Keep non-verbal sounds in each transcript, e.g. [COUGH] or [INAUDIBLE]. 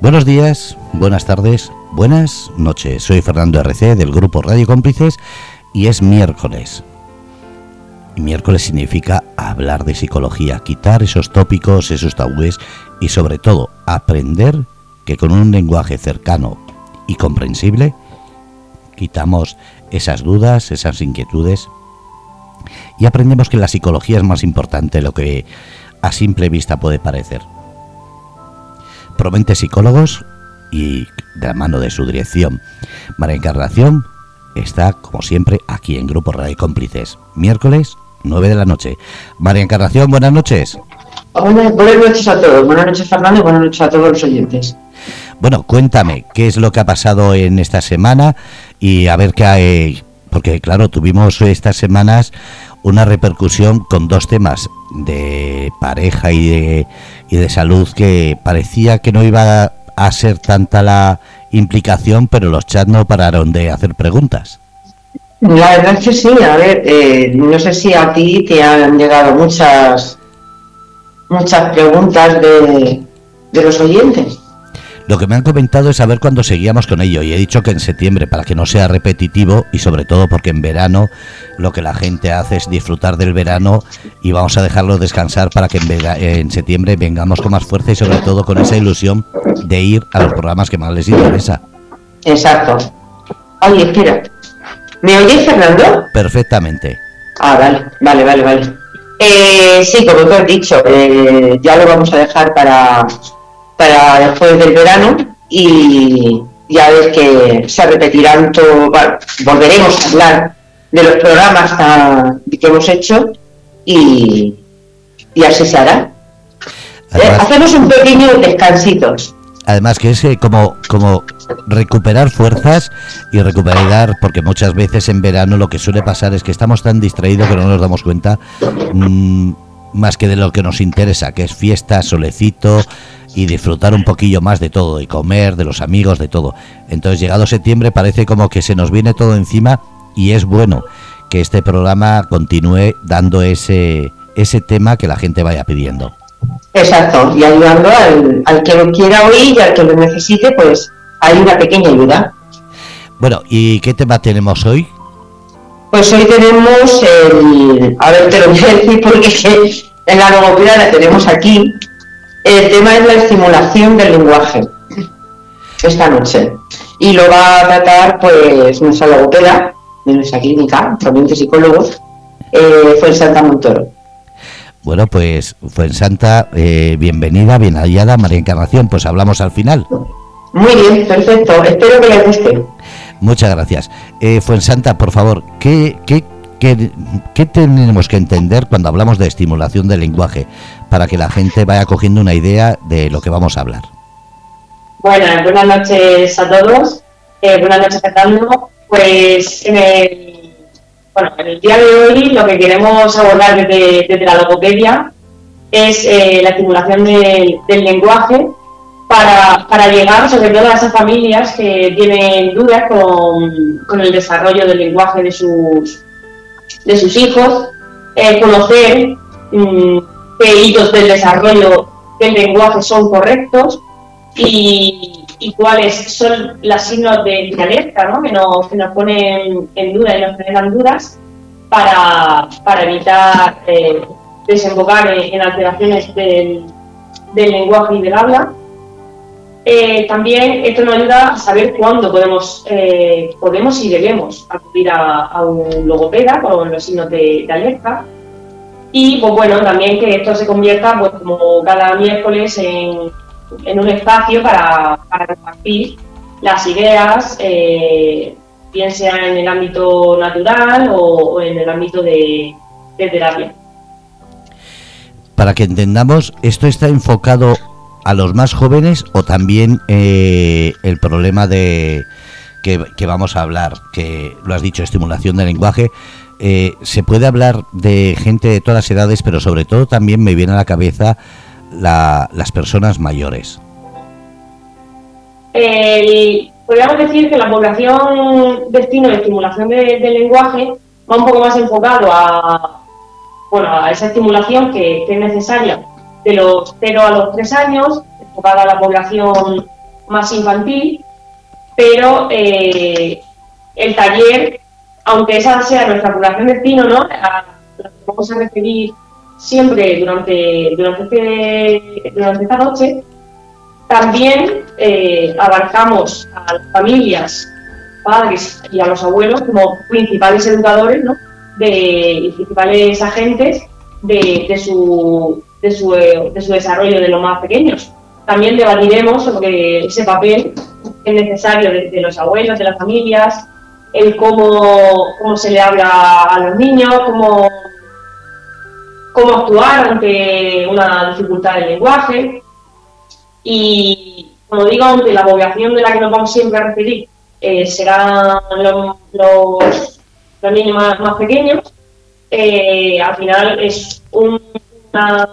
Buenos días, buenas tardes, buenas noches. Soy Fernando RC del grupo Radio Cómplices y es miércoles. Y miércoles significa hablar de psicología, quitar esos tópicos, esos tabúes y sobre todo aprender que con un lenguaje cercano y comprensible quitamos esas dudas, esas inquietudes y aprendemos que la psicología es más importante de lo que a simple vista puede parecer. Promete Psicólogos y de la mano de su dirección, María Encarnación, está como siempre aquí en Grupo Radio Cómplices, miércoles 9 de la noche. María Encarnación, buenas noches. buenas noches a todos, buenas noches Fernando y buenas noches a todos los oyentes. Bueno, cuéntame, ¿qué es lo que ha pasado en esta semana? Y a ver qué hay, porque claro, tuvimos estas semanas una repercusión con dos temas de pareja y de, y de salud que parecía que no iba a ser tanta la implicación, pero los chats no pararon de hacer preguntas. La verdad es que sí, a ver, eh, no sé si a ti te han llegado muchas muchas preguntas de, de los oyentes. Lo que me han comentado es saber cuándo seguíamos con ello y he dicho que en septiembre para que no sea repetitivo y sobre todo porque en verano lo que la gente hace es disfrutar del verano y vamos a dejarlo descansar para que en, septiembre vengamos con más fuerza y sobre todo con esa ilusión de ir a los programas que más les interesa. Exacto. Oye, espera. ¿Me oyes, Fernando? Perfectamente. Ah, vale, vale, vale, vale. Eh, sí, como tú has dicho, eh, ya lo vamos a dejar para para después del verano y ya ves que se repetirán todo, volveremos a hablar de los programas que hemos hecho y, así se hará. Eh, hacemos un pequeño descansito. Además que es eh, como, como recuperar fuerzas y recuperar, porque muchas veces en verano lo que suele pasar es que estamos tan distraídos que no nos damos cuenta mm, más que de lo que nos interesa, que es fiesta, solecito, y disfrutar un poquillo más de todo, de comer, de los amigos, de todo. Entonces, llegado septiembre, parece como que se nos viene todo encima y es bueno que este programa continúe dando ese, ese tema que la gente vaya pidiendo. Exacto, y ayudando al, que lo quiera oír y al que lo necesite, pues hay una pequeña ayuda. Bueno, ¿y qué tema tenemos hoy? Pues hoy tenemos el. A ver, te lo voy a decir porque [LAUGHS] en la logopedia la tenemos aquí, el tema es la estimulación del lenguaje esta noche. Y lo va a tratar pues nuestra logopeda de nuestra clínica, también de psicólogos, eh, fue en Santa Montoro. Bueno, pues fue en Santa, eh, bienvenida, bien hallada, María Encarnación, pues hablamos al final. Muy bien, perfecto, espero que les guste. Muchas gracias. Eh, Santa, por favor, ¿qué, qué, qué, qué tenemos que entender cuando hablamos de estimulación del lenguaje? Para que la gente vaya cogiendo una idea de lo que vamos a hablar. Bueno, buenas noches a todos. Eh, buenas noches, Fernando. Pues en el, bueno, en el día de hoy lo que queremos abordar desde, la logopedia es eh, la estimulación del lenguaje para, llegar sobre todo a esas familias que tienen dudas con, el desarrollo del lenguaje de sus, de sus hijos, eh, conocer mm, qué hitos del desarrollo del lenguaje son correctos y, cuáles son las signos de, alerta ¿no? que, nos, que, nos, ponen en duda y nos generan dudas para, evitar eh, desembocar en, alteraciones del, lenguaje y del habla. Eh, también esto nos ayuda a saber cuándo podemos, eh, podemos y debemos acudir a, un logopeda con los signos de alerta y pues bueno, también que esto se convierta pues como cada miércoles en, un espacio para, compartir las ideas, eh, bien sea en el ámbito natural o, en el ámbito de, terapia. Para que entendamos, ¿esto está enfocado a los más jóvenes o también eh, el problema de que, que, vamos a hablar, que lo has dicho, estimulación del lenguaje, eh, se puede hablar de gente de todas las edades, pero sobre todo también me viene a la cabeza las personas mayores. podríamos decir que la población destino de estimulación del lenguaje va un poco más enfocado a, bueno, a esa estimulación que, es necesaria de los 0 a los 3 años, enfocada a la población más infantil, pero eh, el taller, aunque esa sea nuestra población de destino, ¿no? La que vamos a referir siempre durante, durante, este, durante esta noche, también eh, abarcamos a las familias, padres y a los abuelos como principales educadores, ¿no? de principales agentes de, de, su, de, su, de su desarrollo de los más pequeños. También debatiremos sobre ese papel que es necesario de, los abuelos, de las familias, el cómo, cómo se le habla a los niños, cómo, cómo actuar ante una dificultad del lenguaje. Y, como digo, ante la población de la que nos vamos siempre a referir eh, serán los, los, niños más, pequeños. Eh, al final es una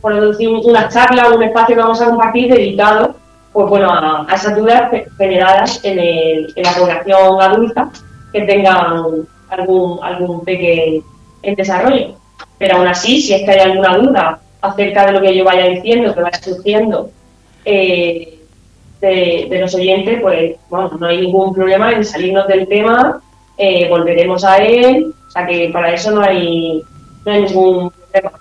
por decir, una charla un espacio que vamos a compartir dedicado pues bueno, a, esas dudas generadas en, el, en, la población adulta que tengan algún, algún pequeño en desarrollo. Pero aún así, si es que hay alguna duda acerca de lo que yo vaya diciendo, que vaya surgiendo eh, de, los oyentes, pues bueno, no hay ningún problema en salirnos del tema, eh, volveremos a él, o sea que para eso no hay, no hay ningún problema.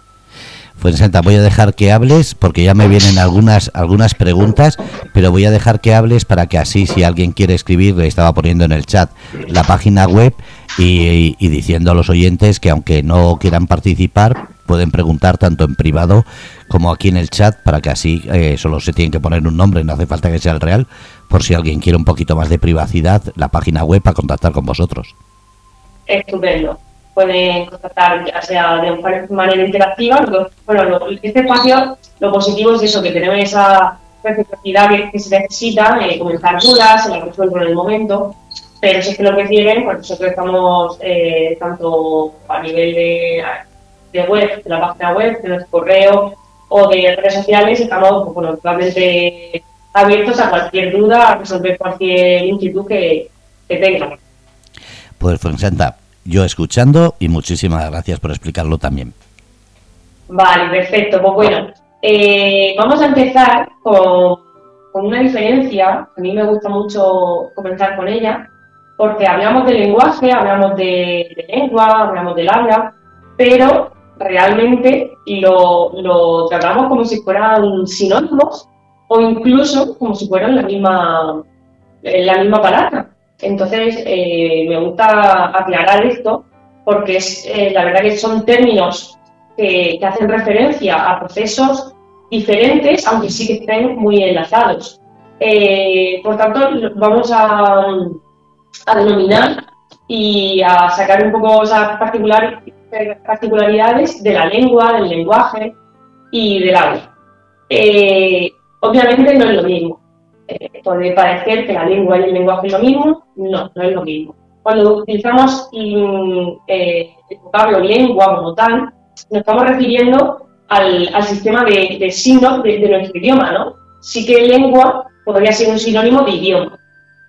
Santa, voy a dejar que hables porque ya me vienen algunas algunas preguntas, pero voy a dejar que hables para que así, si alguien quiere escribir, le estaba poniendo en el chat la página web y, diciendo a los oyentes que aunque no quieran participar, pueden preguntar tanto en privado como aquí en el chat para que así eh, solo se tienen que poner un nombre, no hace falta que sea el real, por si alguien quiere un poquito más de privacidad, la página web para contactar con vosotros. Estupendo pueden contactar ya sea de manera interactiva. bueno, este espacio, lo positivo es eso, que tenemos esa reciprocidad que, se necesita, eh, comenzar dudas, se las resuelvo en el momento, pero si es que lo que quieren, pues nosotros estamos eh, tanto a nivel de, de, web, de la página web, de nuestro correo o de redes sociales, estamos pues, bueno, totalmente abiertos a cualquier duda, a resolver cualquier inquietud que, que tengan. Pues, Francenta, yo escuchando y muchísimas gracias por explicarlo también. Vale, perfecto. Pues bueno, eh, vamos a empezar con, una diferencia. A mí me gusta mucho comenzar con ella, porque hablamos del lenguaje, hablamos de, lengua, hablamos del habla, pero realmente lo, lo, tratamos como si fueran sinónimos o incluso como si fueran la misma, la misma palabra. Entonces, eh, me gusta aclarar esto porque es, eh, la verdad que son términos que, hacen referencia a procesos diferentes, aunque sí que estén muy enlazados. Eh, por tanto, vamos a, denominar y a sacar un poco esas particularidades de la lengua, del lenguaje y del habla. obviamente no es lo mismo. Eh, puede parecer que la lengua y el lenguaje es lo mismo, no, no es lo mismo. Cuando utilizamos eh, el vocablo lengua como tal, nos estamos refiriendo al, sistema de, signos de, nuestro idioma, ¿no? Sí que lengua podría ser un sinónimo de idioma.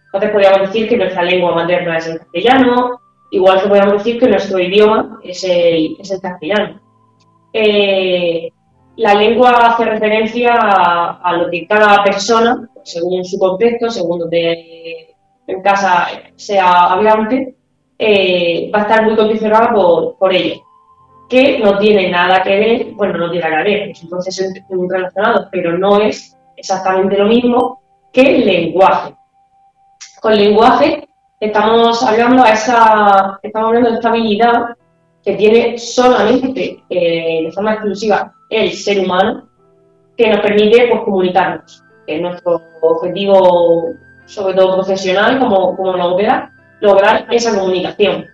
Entonces podríamos decir que nuestra lengua materna es el castellano, igual que podríamos decir que nuestro idioma es el, es el castellano. Eh, la lengua hace referencia a, lo que cada persona, según su contexto, según donde en casa sea hablante, eh, va a estar muy condicionada por, por ello. Que no tiene nada que ver, bueno, no tiene nada que ver, entonces es muy relacionado, pero no es exactamente lo mismo que el lenguaje. Con lenguaje estamos hablando a esa, estamos hablando de esta habilidad que tiene solamente eh, de forma exclusiva el ser humano, que nos permite pues, comunicarnos. Es nuestro objetivo, sobre todo profesional, como, como lograr, lograr esa comunicación.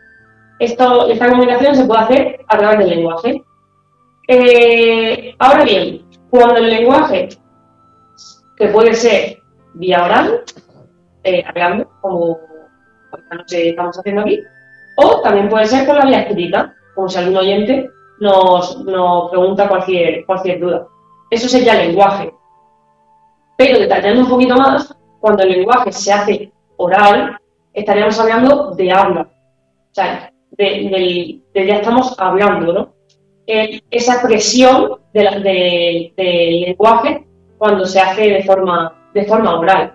Esto, esta comunicación se puede hacer a través del lenguaje. Eh, ahora bien, cuando el lenguaje, que puede ser vía oral, eh, hablando, como esta noche estamos haciendo aquí, o también puede ser con la vía escrita, como si algún oyente nos, pregunta cualquier, cualquier duda. Eso sería lenguaje. Pero detallando un poquito más, cuando el lenguaje se hace oral, estaríamos hablando de habla. O sea, de, ya estamos hablando, ¿no? esa expresión del lenguaje cuando se hace de forma, de forma oral.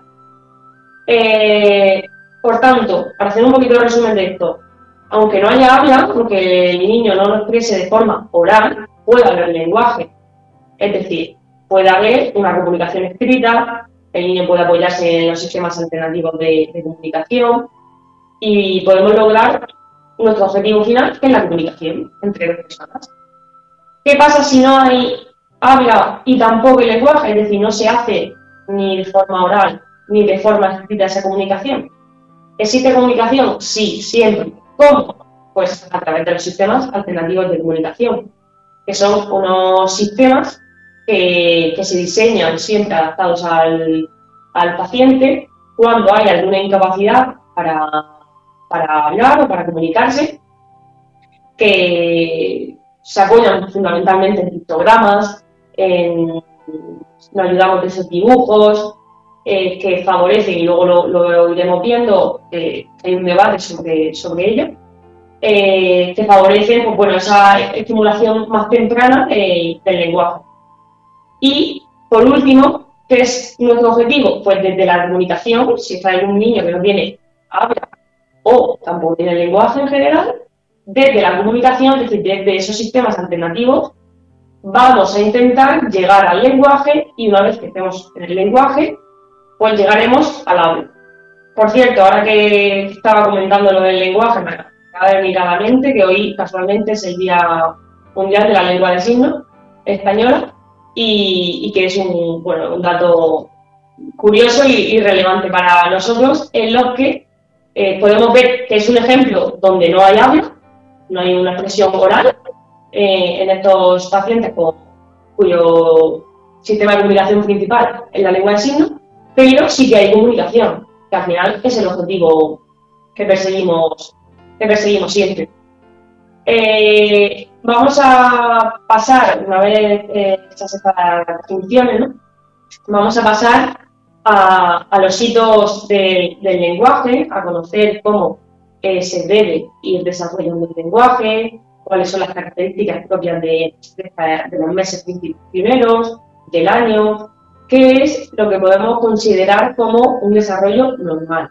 Eh, por tanto, para hacer un poquito de resumen de esto, aunque no haya habla, aunque el niño no lo exprese de forma oral, puede haber lenguaje. Es decir, puede haber una comunicación escrita, el niño puede apoyarse en los sistemas alternativos de, comunicación y podemos lograr nuestro objetivo final, que es la comunicación entre dos personas. ¿Qué pasa si no hay habla y tampoco el lenguaje? Es decir, no se hace ni de forma oral ni de forma escrita esa comunicación. ¿Existe comunicación? Sí, siempre. ¿Cómo? Pues a través de los sistemas alternativos de comunicación, que son unos sistemas que, se diseñan siempre adaptados al, paciente cuando hay alguna incapacidad para, para hablar o para comunicarse, que se apoyan fundamentalmente en pictogramas, en, nos ayudamos de esos dibujos, eh, que favorecen, y luego lo, iremos viendo, eh, hay un debate sobre, sobre ello, eh, que favorecen pues, bueno, esa estimulación más temprana del lenguaje. Y, por último, ¿qué es nuestro objetivo? Pues desde la comunicación, si está un niño que no tiene habla o tampoco tiene lenguaje en general, desde la comunicación, es decir, desde esos sistemas alternativos, vamos a intentar llegar al lenguaje y una vez que estemos en el lenguaje, pues llegaremos al habla. Por cierto, ahora que estaba comentando lo del lenguaje, me acaba de venir a la mente que hoy casualmente es el Día Mundial de la Lengua de Signos Española y, que es un, dato curioso y, relevante para nosotros, en lo que eh, podemos ver que es un ejemplo donde no hay habla, no hay una expresión oral eh, en estos pacientes cuyo sistema de comunicación principal es la lengua de signos, pero sí que hay comunicación, que al final es el objetivo que perseguimos, que perseguimos siempre. Eh, vamos a pasar, una vez eh, estas funciones, ¿no? vamos a pasar a, los hitos del lenguaje, a conocer cómo eh, se debe ir desarrollando el lenguaje, cuáles son las características propias de, de, los meses primeros, del año, qué es lo que podemos considerar como un desarrollo normal.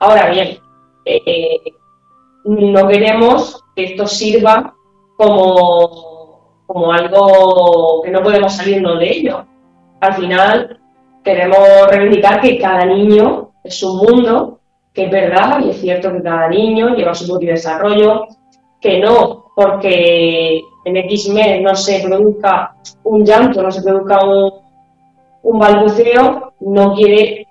Ahora bien, eh, no queremos que esto sirva como, como algo que no podemos salirnos de ello. Al final, queremos reivindicar que cada niño es un mundo, que es verdad, y es cierto que cada niño lleva su propio desarrollo, que no porque en X mes no se produzca un llanto, no se produzca un, un balbuceo, no quiere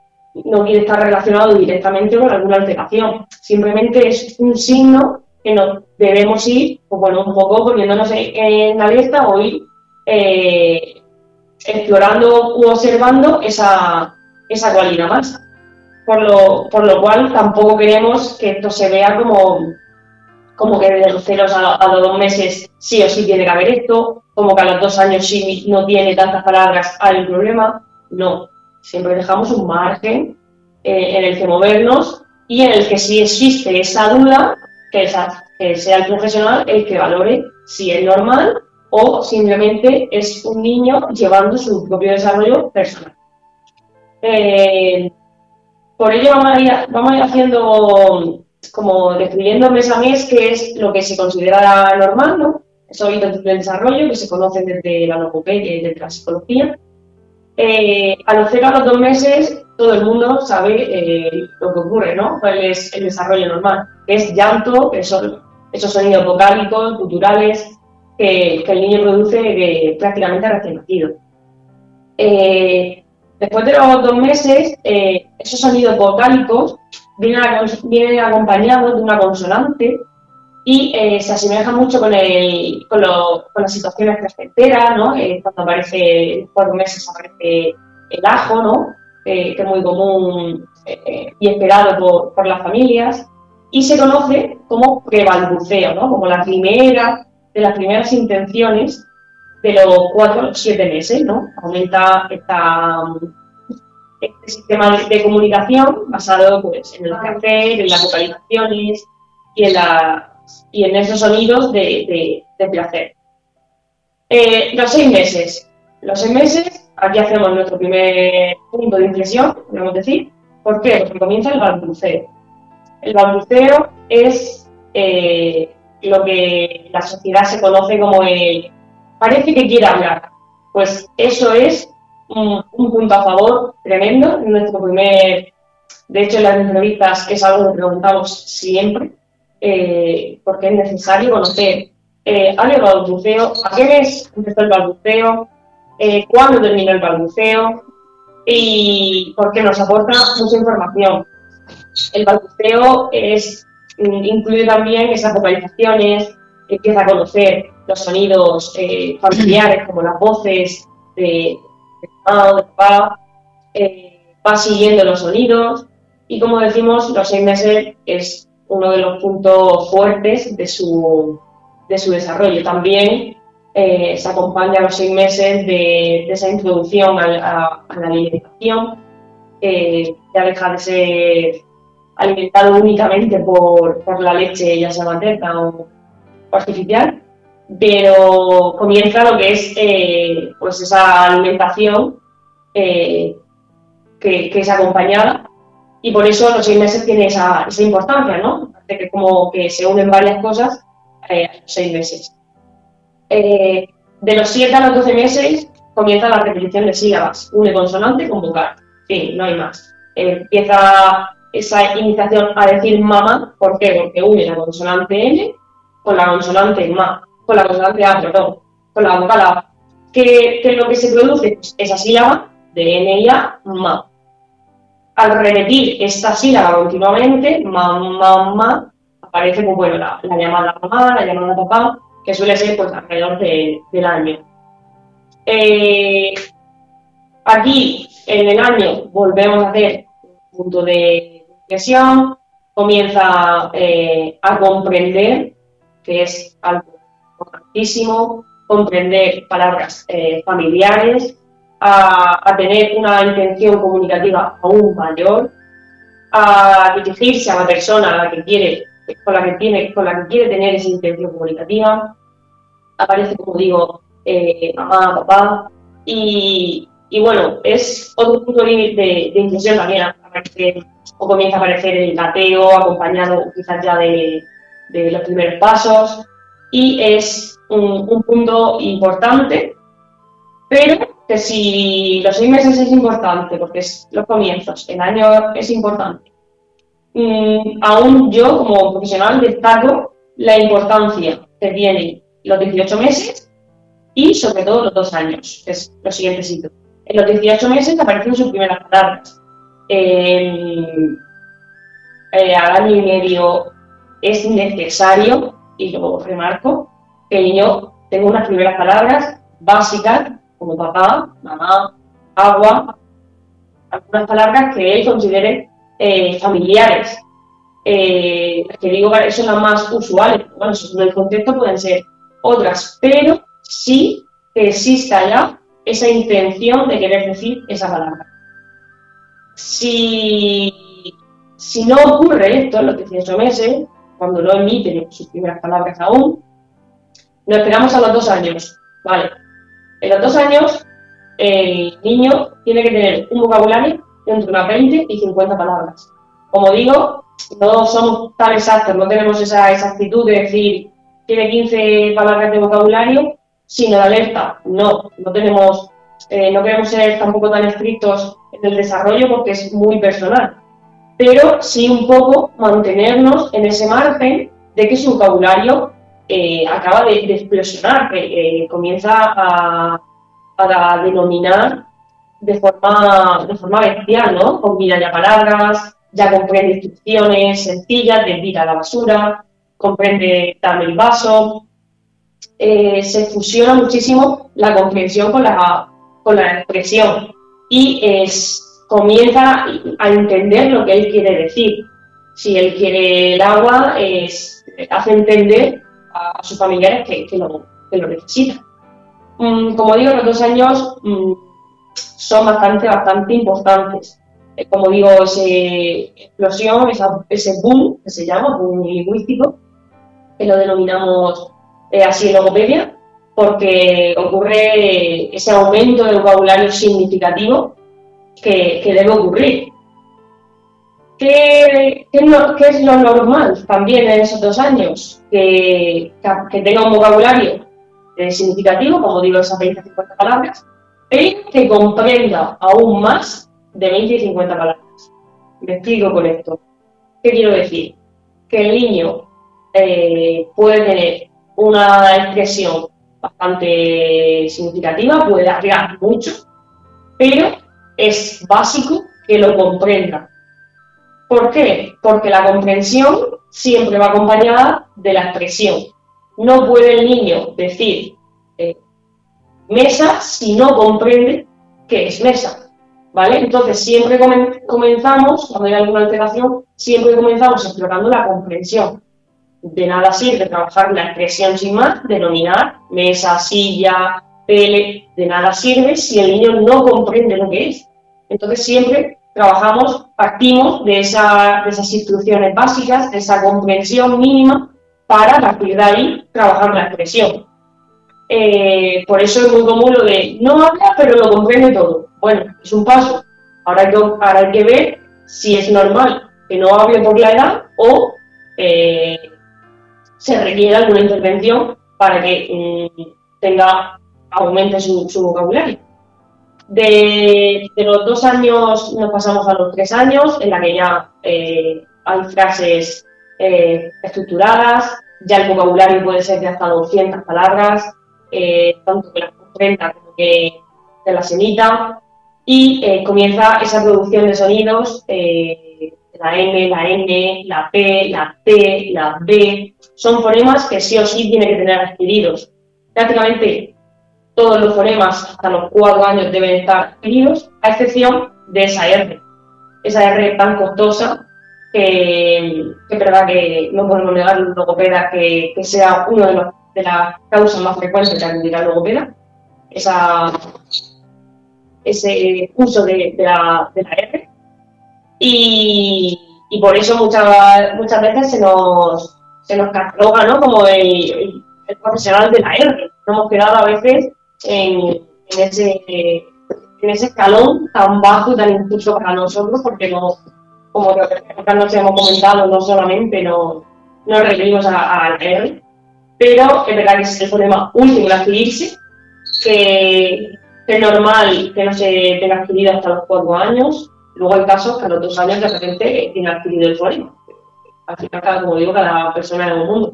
no quiere estar relacionado directamente con alguna alteración. Simplemente es un signo que nos debemos ir, pues bueno, un poco poniéndonos en alerta o ir eh, explorando u observando esa, esa cualidad más. Por lo, por lo cual tampoco queremos que esto se vea como, como que de los ceros a, los dos meses sí o sí tiene que haber esto, como que a los dos años sí no tiene tantas palabras, hay un problema. No, siempre dejamos un margen eh, en el que movernos y en el que si existe esa duda, que, sea el profesional el que valore si es normal o simplemente es un niño llevando su propio desarrollo personal. Eh, por ello vamos a, ir, vamos a ir haciendo, como describiendo mes a mes qué es lo que se considera normal, ¿no? Esos hitos del desarrollo que se conocen desde la logopedia y desde la psicología eh, a los cero a los dos meses, todo el mundo sabe eh, lo que ocurre, ¿no? Cuál es el desarrollo normal. Es llanto, que son esos sonidos vocálicos, culturales, que, el niño produce prácticamente recién nacido. Eh, después de los dos meses, esos sonidos vocálicos vienen acompañados de una consonante y eh, se asemeja mucho con, el, con, lo, las situaciones placenteras, ¿no? Eh, cuando aparece, por meses aparece el ajo, ¿no? Eh, que es muy común y esperado por, las familias, y se conoce como prebalbuceo, ¿no? Como la primera de las primeras intenciones de los cuatro los siete meses. Aumenta esta, sistema de, comunicación basado pues, en el placer, en las vocalizaciones y en la y en esos sonidos de, placer. Eh, los seis meses. Los seis meses aquí hacemos nuestro primer punto de inflexión, podemos decir. ¿Por qué? Porque comienza el balbuceo. El balbuceo es eh, lo que la sociedad se conoce como el parece que quiere hablar. Pues eso es un, punto a favor tremendo. Nuestro primer, de hecho, en las entrevistas es algo que preguntamos siempre, eh, porque es necesario conocer. Eh, ¿Ha el balbuceo? ¿A qué mes empezó el balbuceo? Eh, ¿Cuándo terminó el balbuceo? Y porque nos aporta mucha información. El balbuceo es, mm, incluye también esas vocalizaciones, empieza a conocer los sonidos eh, familiares como las voces de, de papá, eh, va siguiendo los sonidos y como decimos, los seis meses es uno de los puntos fuertes de su, de su desarrollo. También eh, se acompaña a los seis meses de, esa introducción a, la alimentación, ya deja de ser alimentado únicamente por, por la leche, ya sea materna o artificial, pero comienza lo que es eh, pues esa alimentación eh, que, es acompañada y por eso los seis meses tiene esa, importancia, ¿no? De que como que se unen varias cosas eh, a los seis meses. de los siete a los doce meses comienza la repetición de sílabas, une consonante con vocal, fin, no hay más. empieza esa iniciación a decir mamá, ¿por qué? Porque une la consonante N con la consonante ma con la consonante A, perdón, con la vocal A. ¿Qué, es lo que se produce? Pues esa sílaba de N y A, ma. Al repetir esta sílaba continuamente, ma, ma, ma, aparece pues, bueno, la, llamada mamá, la llamada papá, que suele ser pues, alrededor del año. Eh, aquí, en el año, volvemos a hacer un punto de inflexión, comienza eh, a comprender que es algo importantísimo, comprender palabras eh, familiares, a, tener una intención comunicativa aún mayor, a dirigirse a la persona a la que quiere, con la que tiene, con la que quiere tener esa intención comunicativa. Aparece, como digo, eh, mamá, papá, y, bueno, es otro punto de, de, intención también, o comienza a aparecer el gateo, acompañado quizás ya de, de los primeros pasos y es un, punto importante, pero que si los seis meses es importante, porque es los comienzos, el año es importante, mm, aún yo como profesional destaco la importancia que tienen los 18 meses y sobre todo los dos años, que es lo siguiente sitio. En los 18 meses aparecen sus primeras palabras. Eh, al año y medio es necesario, y lo remarco, que niño tenga unas primeras palabras básicas, como papá, mamá, agua, algunas palabras que él considere eh, familiares. Eh, que digo son las más usuales. Bueno, según el contexto pueden ser otras, pero sí que exista ya esa intención de querer decir esa palabra. Si, si no ocurre esto en los 18 meses, cuando no emiten sus primeras palabras aún, nos esperamos a los dos años. Vale. En los dos años, el niño tiene que tener un vocabulario entre unas 20 y 50 palabras. Como digo, no somos tan exactos, no tenemos esa exactitud de decir tiene 15 palabras de vocabulario, sino de alerta. No, no tenemos, eh, no queremos ser tampoco tan estrictos en el desarrollo porque es muy personal pero sí un poco mantenernos en ese margen de que su vocabulario eh, acaba de, explosionar, que eh, comienza a, denominar de forma, de forma bestial, ¿no? Combina ya palabras, ya comprende instrucciones sencillas de a la basura, comprende dame el vaso, eh, se fusiona muchísimo la comprensión con la, con la expresión y es comienza a entender lo que él quiere decir. Si él quiere el agua, es, hace entender a, sus familiares que, lo, que lo necesitan. Mm, como digo, los dos años mm, son bastante, bastante importantes. Eh, como digo, esa explosión, ese boom, que se llama boom lingüístico, que lo denominamos eh, así en logopedia, porque ocurre ese aumento de vocabulario significativo que, debe ocurrir. ¿Qué, es lo normal también en esos dos años? Que, que tenga un vocabulario significativo, como digo, esas 20 50 palabras, pero que comprenda aún más de 20 y 50 palabras. Me explico con esto. ¿Qué quiero decir? Que el niño eh, puede tener una expresión bastante significativa, puede arriesgar mucho, pero es básico que lo comprenda. ¿Por qué? Porque la comprensión siempre va acompañada de la expresión. No puede el niño decir eh, mesa si no comprende qué es mesa. ¿Vale? Entonces siempre comenzamos, cuando hay alguna alteración, siempre comenzamos explorando la comprensión. De nada sirve trabajar la expresión sin más, denominar mesa, silla, tele, de nada sirve si el niño no comprende lo que es. Entonces siempre trabajamos, partimos de, esas instrucciones básicas, de esa comprensión mínima, para a partir de ahí trabajar la expresión. Eh, por eso es muy común lo de no habla, pero lo comprende todo. Bueno, es un paso. Ahora hay que, hay que ver si es normal que no hable por la edad o eh, se requiere alguna intervención para que mm, tenga aumente su vocabulario. De, los dos años nos pasamos a los tres años, en la que ya eh, hay frases eh, estructuradas, ya el vocabulario puede ser de hasta 200 palabras, eh, tanto que las comprenda como que, las emita, y comienza esa producción de sonidos, la M, la N, la P, la T, la B, son fonemas que sí o sí tiene que tener adquiridos. Prácticamente todos los fonemas hasta los cuatro años deben estar adquiridos, a excepción de esa R. Esa R tan costosa que, es verdad que no podemos negar un logopeda que, que sea una de, de, las causas más frecuentes de acudir al logopeda, esa, ese uso de, la, de la R. Y, y, por eso muchas, muchas veces se nos, se nos cataloga ¿no? como el, el profesional de la R. Nos hemos quedado a veces en, ese, en ese escalón tan bajo y tan injusto para nosotros, porque no, como nos hemos comentado, no solamente no, no referimos a, la R, pero es verdad que es el problema último de adquirirse, que, es normal que no se tenga adquirido hasta los cuatro años, luego hay casos que a los dos años de repente tiene adquirido el problema. Al final, como digo, cada persona en el mundo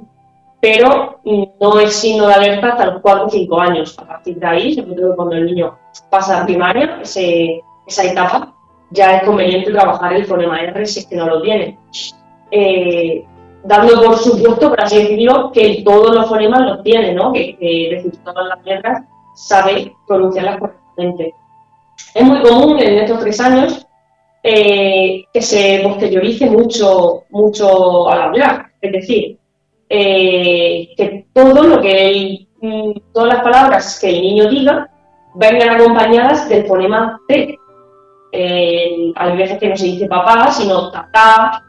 pero no es signo de alerta hasta los 4 o 5 años. A partir de ahí, sobre todo cuando el niño pasa a primaria, esa etapa, ya es conveniente trabajar el problema R si es que no lo tiene. Eh, dando por supuesto, por así decirlo, que todos los fonemas los tiene, ¿no? que, que decir, todas las letras sabe pronunciarlas correctamente. Es muy común en estos tres años eh, que se posteriorice mucho, mucho al hablar, es decir, eh, que todo lo que mm, todas las palabras que el niño diga vengan acompañadas del fonema T. Eh, hay veces que no se dice papá, sino tata,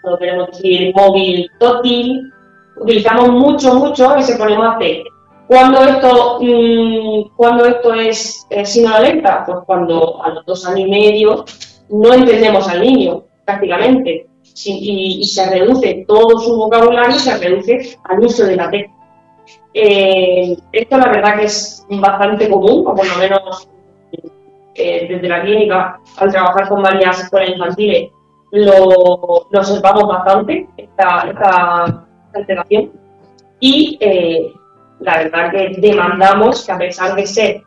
cuando queremos decir móvil, tótil, utilizamos mucho, mucho ese fonema T. ¿Cuándo esto, mm, cuando esto es alerta? Pues cuando a los dos años y medio no entendemos al niño, prácticamente y, se reduce todo su vocabulario, se reduce al uso de la T. Eh, esto la verdad que es bastante común, o por lo menos eh, desde la clínica, al trabajar con varias escuelas infantiles, lo, observamos bastante, esta, esta alteración. Y eh, la verdad que demandamos que a pesar de ser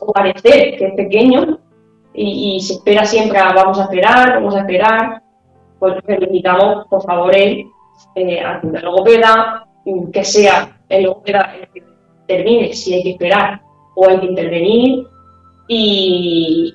o parecer que es pequeño y, y se espera siempre vamos a esperar, vamos a esperar, pues por favor, él, eh, al logopeda, que sea el logopeda el que termine si hay que esperar o hay que intervenir. Y,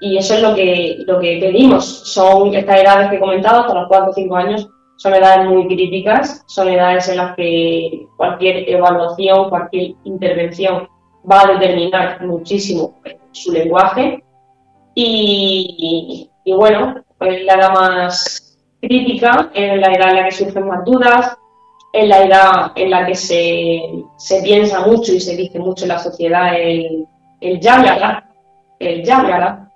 y eso es lo que, lo que pedimos. Son estas edades que he comentado, hasta los 4 o 5 años, son edades muy críticas, son edades en las que cualquier evaluación, cualquier intervención va a determinar muchísimo su lenguaje. Y, y bueno, es la edad más crítica, es la edad en la que surgen más dudas, en la edad en la que se, se piensa mucho y se dice mucho en la sociedad el, el ya hablará, el ya hablará,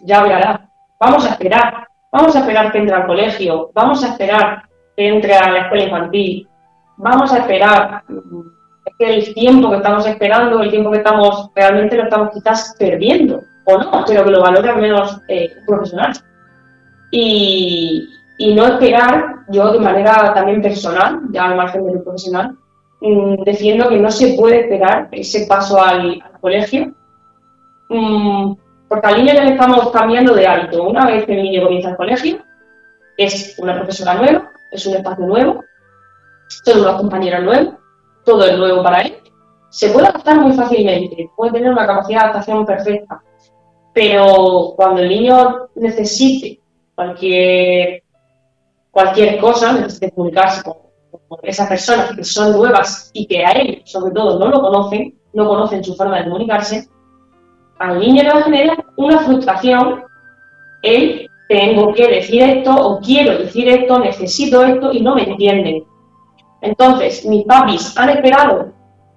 ya hablará. Vamos a esperar, vamos a esperar que entre al colegio, vamos a esperar que entre a la escuela infantil, vamos a esperar. Es que el tiempo que estamos esperando, el tiempo que estamos realmente lo estamos quizás perdiendo, o no, pero que lo valore al menos eh, profesional. Y, no esperar, yo de manera también personal, ya al margen de lo profesional, mm, defiendo que no se puede esperar ese paso al, colegio, mm, porque al niño ya le estamos cambiando de hábito. Una vez que el niño comienza el colegio, es una profesora nueva, es un espacio nuevo, son unos compañeros nuevos, todo es nuevo para él. Se puede adaptar muy fácilmente, puede tener una capacidad de adaptación perfecta, pero cuando el niño necesite cualquier cualquier cosa, necesite comunicarse con, esas personas que son nuevas y que a él, sobre todo, no lo conocen, no conocen su forma de comunicarse, al niño le va a una frustración el tengo que decir esto o quiero decir esto, necesito esto y no me entienden. Entonces, mis papis han esperado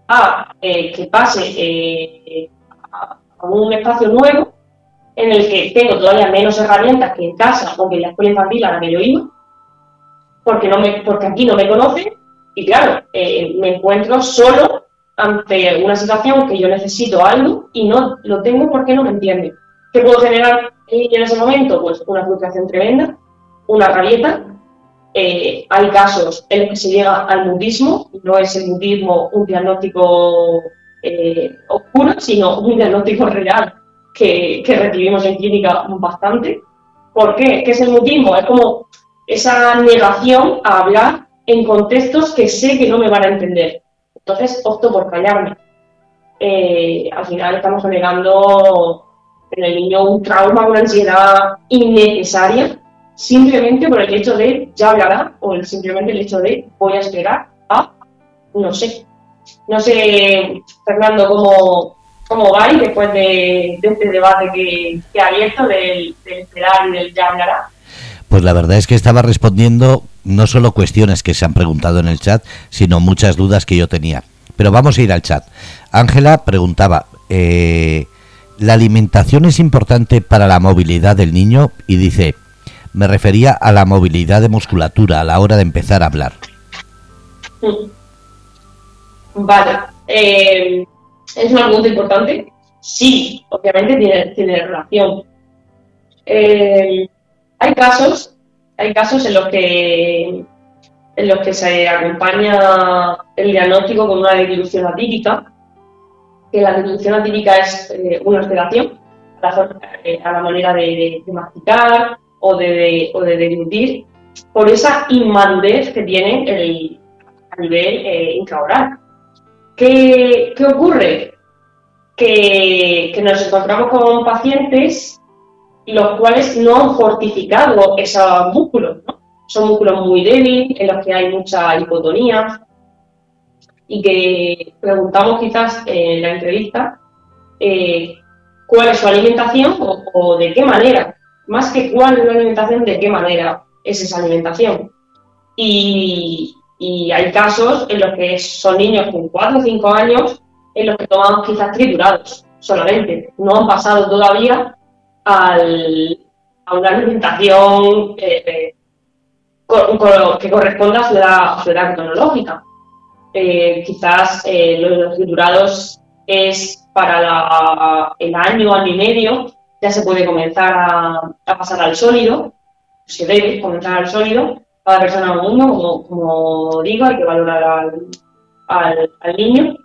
a eh, que pase eh, a, un espacio nuevo en el que tengo todavía menos herramientas que en casa o que en la escuela infantil a la que yo iba, porque, no me, porque aquí no me conocen y claro, eh, me encuentro solo ante una situación que yo necesito algo y no lo tengo porque no me entienden. ¿Qué puedo generar en ese momento? Pues una frustración tremenda, una rabieta. Eh, hay casos en los que se llega al mutismo, no es el mutismo un diagnóstico eh, oscuro, sino un diagnóstico real que, que recibimos en clínica bastante. ¿Por qué? ¿Qué es el mutismo? Es como esa negación a hablar en contextos que sé que no me van a entender. Entonces opto por callarme. Eh, al final estamos generando en el niño un trauma, una ansiedad innecesaria, simplemente por el hecho de ya hablará o simplemente el hecho de voy a esperar a, no sé. No sé, Fernando, cómo, cómo vais después de, este debate que, que ha abierto del, del esperar y del ya hablará. Pues la verdad es que estaba respondiendo no solo cuestiones que se han preguntado en el chat, sino muchas dudas que yo tenía. Pero vamos a ir al chat. Ángela preguntaba, eh, ¿la alimentación es importante para la movilidad del niño? Y dice, me refería a la movilidad de musculatura a la hora de empezar a hablar. Vale. Eh, ¿Es una pregunta importante? Sí, obviamente tiene, tiene relación. Eh, hay casos, hay casos en los que en los que se acompaña el diagnóstico con una dilución atípica, que la dilución atípica es eh, una alteración eh, a la, manera de, masticar o de, o de deglutir por esa inmadurez que tiene el, a nivel eh, intraoral. ¿Qué, ¿Qué, ocurre? Que, que nos encontramos con pacientes los cuales no han fortificado esos músculos. ¿no? Son músculos muy débiles, en los que hay mucha hipotonía, y que preguntamos quizás en la entrevista eh, cuál es su alimentación o, de qué manera, más que cuál es la alimentación, de qué manera es esa alimentación. Y, y hay casos en los que son niños con 4 o 5 años en los que toman quizás triturados solamente, no han pasado todavía al, a una alimentación eh, eh, que corresponda a su edad, su edad cronológica. Eh, quizás los triturados es para el año, año y medio, ya se puede comenzar a, pasar al sólido, se debe comenzar al sólido, cada persona un mundo, como, como digo, hay que valorar al, al, niño,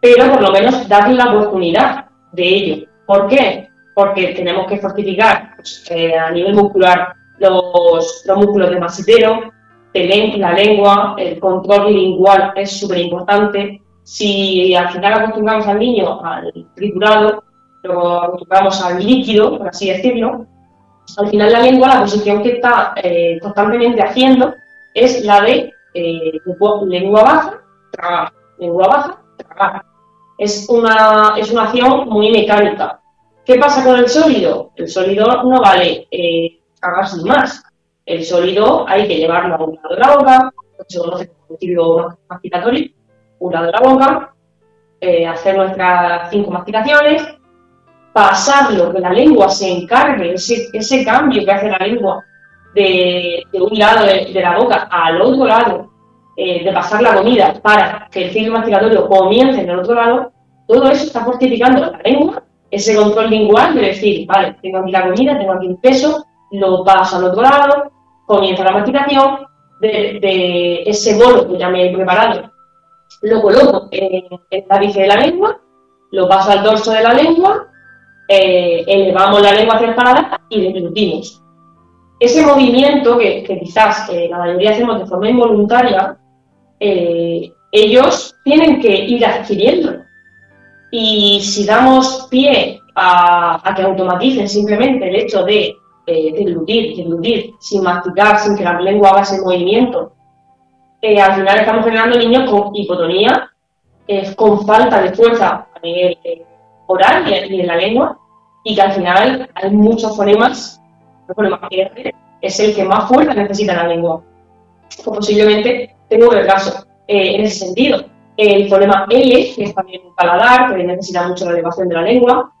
pero por lo menos darle la oportunidad de ello. ¿Por qué? porque tenemos que fortificar eh, a nivel muscular los, músculos de masitero, la lengua, el control lingual es súper importante. Si al final acostumbramos al niño al triturado, lo acostumbramos al líquido, por así decirlo, al final la lengua, la posición que está eh, constantemente haciendo es la de eh, lengua baja, tragar, lengua baja, tragar. Es una, es una acción muy mecánica, ¿Qué pasa con el sólido? El sólido no vale eh, sin más. El sólido hay que llevarlo a un lado de la boca, se conoce como típico masticatorio, un lado de la boca, eh, hacer nuestras cinco masticaciones, pasarlo, que la lengua se encargue, ese, ese cambio que hace la lengua de, un lado de, la boca al otro lado, eh, de pasar la comida para que el ciclo masticatorio comience en el otro lado, todo eso está fortificando la lengua, ese control lingual de decir, vale, tengo aquí la comida, tengo aquí el peso, lo paso al otro lado, comienza la masticación de, ese bolo que ya me he preparado, lo coloco en, la bici de la lengua, lo paso al dorso de la lengua, eh, elevamos la lengua hacia el paladar y deglutimos. Ese movimiento que, quizás eh, la mayoría hacemos de forma involuntaria, eh, ellos tienen que ir adquiriendo. Y si damos pie a, que automaticen simplemente el hecho de eh, deglutir, deglutir, sin masticar, sin que la lengua haga ese movimiento, eh, al final estamos generando niños con hipotonía, con falta de fuerza a nivel oral y, en la lengua, y que al final hay muchos fonemas, el fonema R es el que más fuerza necesita la lengua. Pues posiblemente tengo el caso eh, en ese sentido. El fonema L, que es también un paladar, que necesita mucho la elevación de la lengua,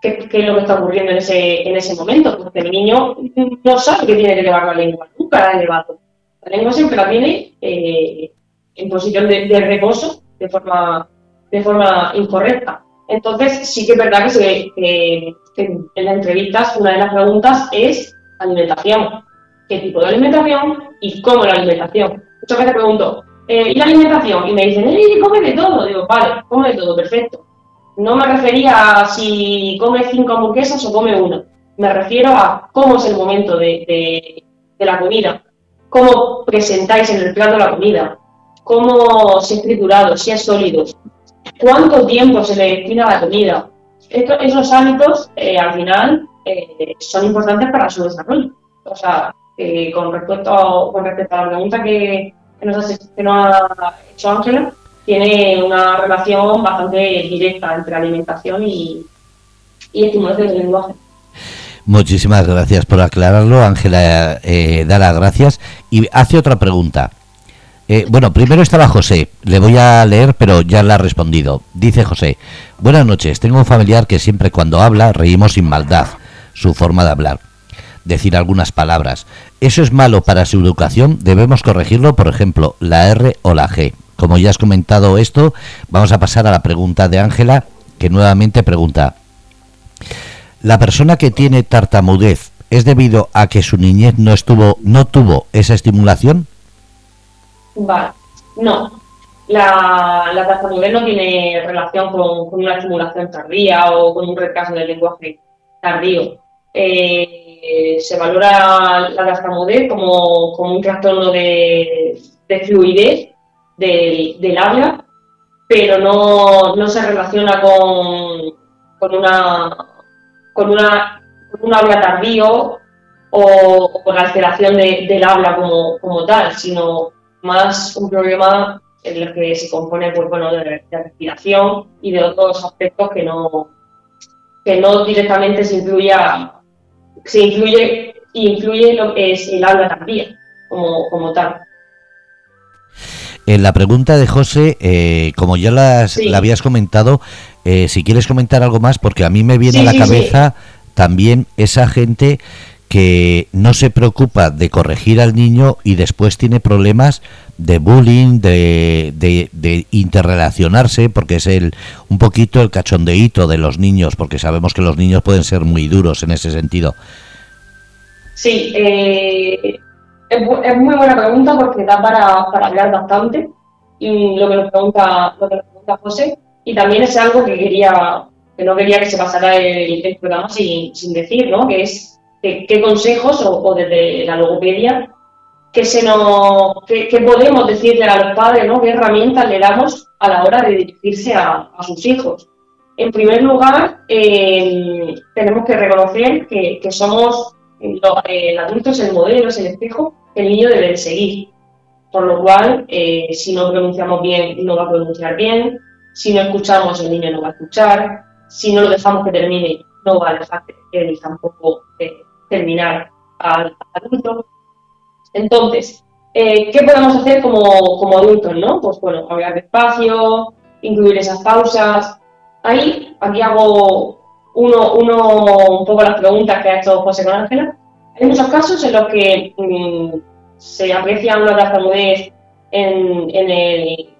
¿qué, es lo que está ocurriendo en ese, en ese momento? Porque el niño no sabe que tiene que elevar la lengua, nunca la ha elevado. La lengua siempre la tiene eh, en posición de, reposo de forma, de forma incorrecta. Entonces, sí que es verdad que, en las entrevistas una de las preguntas es alimentación. ¿Qué tipo de alimentación y cómo la alimentación? Muchas veces pregunto, eh, ¿y la alimentación? Y me dicen, ¡eh, come de todo! Digo, vale, come de todo, perfecto. No me refería a si come cinco hamburguesas o come una. Me refiero a cómo es el momento de, la comida, cómo presentáis en el plato la comida, cómo si es triturado, si es sólido, cuánto tiempo se le destina a la comida. esos hábitos, eh, al final, eh, son importantes para su desarrollo. O sea, con, respecto, con respecto a la pregunta que, nos, ha, hecho Ángela, tiene una relación bastante directa entre alimentación y, estimulación del lenguaje. Muchísimas gracias por aclararlo, Ángela eh, da las gracias. Y hace otra pregunta. Eh, bueno, primero estaba José, le voy a leer, pero ya le ha respondido. Dice José, buenas noches, tengo un familiar que siempre cuando habla reímos sin maldad, su forma de hablar decir algunas palabras. Eso es malo para su educación, debemos corregirlo, por ejemplo, la R o la G. Como ya has comentado esto, vamos a pasar a la pregunta de Ángela, que nuevamente pregunta, ¿la persona que tiene tartamudez es debido a que su niñez no estuvo no tuvo esa estimulación? Vale, no. La, la tartamudez no tiene relación con, con, una estimulación tardía o con un retraso del lenguaje tardío. Eh, se valora la tartamudez como, como un trastorno de, fluidez del, habla, pero no, se relaciona con, con, una, con, una, un habla tardío o con la alteración del habla como, como, tal, sino más un problema en el que se compone pues, bueno, de, respiración y de otros aspectos que no, que no directamente se incluya se influye, influye lo que es el habla también, como, como tal. En la pregunta de José, eh, como ya la habías comentado, eh, si quieres comentar algo más, porque a mí me viene a la cabeza también esa gente que no se preocupa de corregir al niño y después tiene problemas de bullying, de, de, interrelacionarse, porque es el un poquito el cachondeíto de los niños, porque sabemos que los niños pueden ser muy duros en ese sentido. Sí, eh, es, muy buena pregunta porque da para, hablar bastante y lo que nos pregunta, José, y también es algo que quería que no quería que se pasara el, programa sin, sin decir, ¿no? Que es qué, consejos o, desde la logopedia que se nos que, podemos decirle a los padres, ¿no? ¿Qué herramientas le damos a la hora de dirigirse a, sus hijos? En primer lugar, eh, tenemos que reconocer que, somos el adulto es el modelo, es el espejo que el niño debe de seguir. Por lo cual, eh, si no pronunciamos bien, no va a pronunciar bien. Si no escuchamos, el niño no va a escuchar. Si no lo dejamos que termine, no va a que él tampoco eh, terminar al adulto. Entonces, Eh, ¿Qué podemos hacer como, como adultos, no? Pues bueno, hablar despacio, incluir esas pausas. Ahí, aquí hago uno, uno un poco las preguntas que ha hecho José con Ángela. Hay muchos casos en los que mm, se aprecia una tartamudez en, en, el,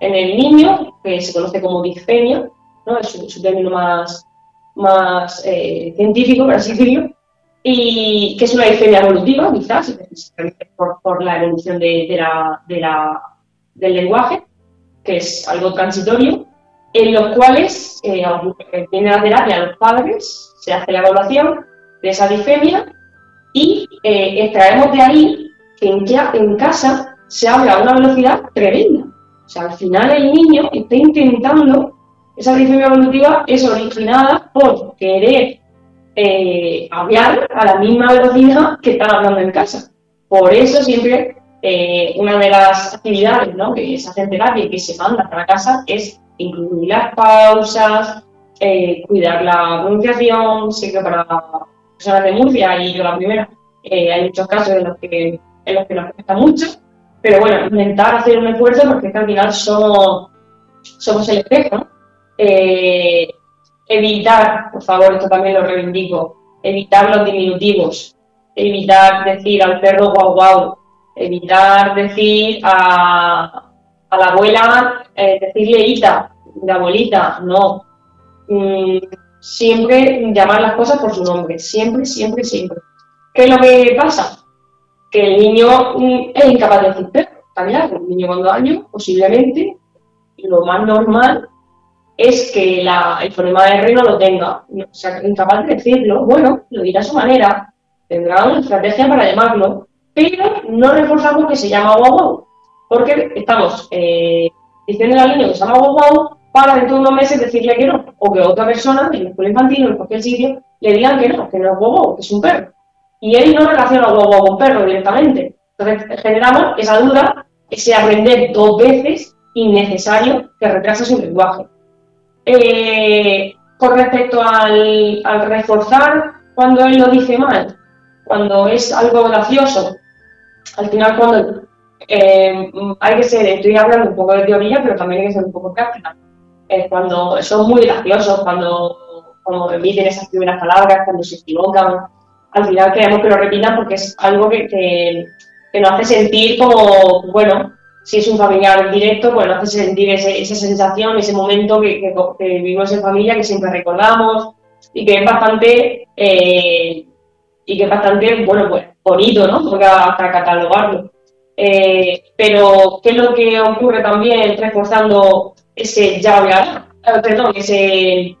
en el niño, que se conoce como disfenia, ¿no? es su, término más, más eh, científico, por así decirlo, y que es una disfenia evolutiva, quizás, por, por la evolución de, de la, de del lenguaje, que es algo transitorio, en los cuales eh, viene la terapia a los padres, se hace la evaluación de esa disfemia y eh, extraemos de ahí que en casa se habla a una velocidad tremenda. O sea, al final el niño está intentando, esa disfemia evolutiva es originada por querer eh, hablar a la misma velocidad que están hablando en casa. Por eso siempre eh, una de las actividades ¿no? que se hace en terapia y que se manda para casa es incluir las pausas, eh, cuidar la pronunciación. Sé que para personas de Murcia y yo la primera, eh, hay muchos casos en los que, en los que nos cuesta mucho, pero bueno, intentar hacer un esfuerzo porque al final somos, somos el espejo. Evitar, por favor, esto también lo reivindico, evitar los diminutivos, evitar decir al perro guau guau, evitar decir a, la abuela, eh, decirle ita, de abuelita, no. Mm, siempre llamar las cosas por su nombre, siempre, siempre, siempre. ¿Qué es lo que pasa? Que el niño mm, es incapaz de decir perro, un niño con dos años, posiblemente, lo más normal es que el problema de R no lo tenga, o sea, incapaz de decirlo, bueno, lo dirá a su manera, tendrá una estrategia para llamarlo, pero no reforzamos que se llama guau guau, porque estamos eh, diciendo al niño que se llama para dentro de unos meses decirle que no, o que otra persona en la escuela infantil o en cualquier sitio le digan que no, que no es guau, que es un perro. Y él no relaciona guau guau con perro directamente. Entonces generamos esa duda, ese aprender dos veces innecesario que retrasa su lenguaje. Eh, con respecto al, al reforzar cuando él lo dice mal, cuando es algo gracioso, al final cuando eh, hay que ser, estoy hablando un poco de teoría, pero también hay que ser un poco práctica. cuando son muy graciosos, cuando, cuando emiten esas primeras palabras, cuando se equivocan, al final queremos que lo repitan porque es algo que, que, nos hace sentir como, bueno, si es un familiar directo, pues nos hace sentir esa sensación, ese momento que, que, vivimos en familia, que siempre recordamos y que es bastante, eh, y que es bastante, bueno, pues bonito, ¿no? Para catalogarlo. Eh, pero, ¿qué es lo que ocurre también reforzando ese ya hablar? Eh, perdón, ese,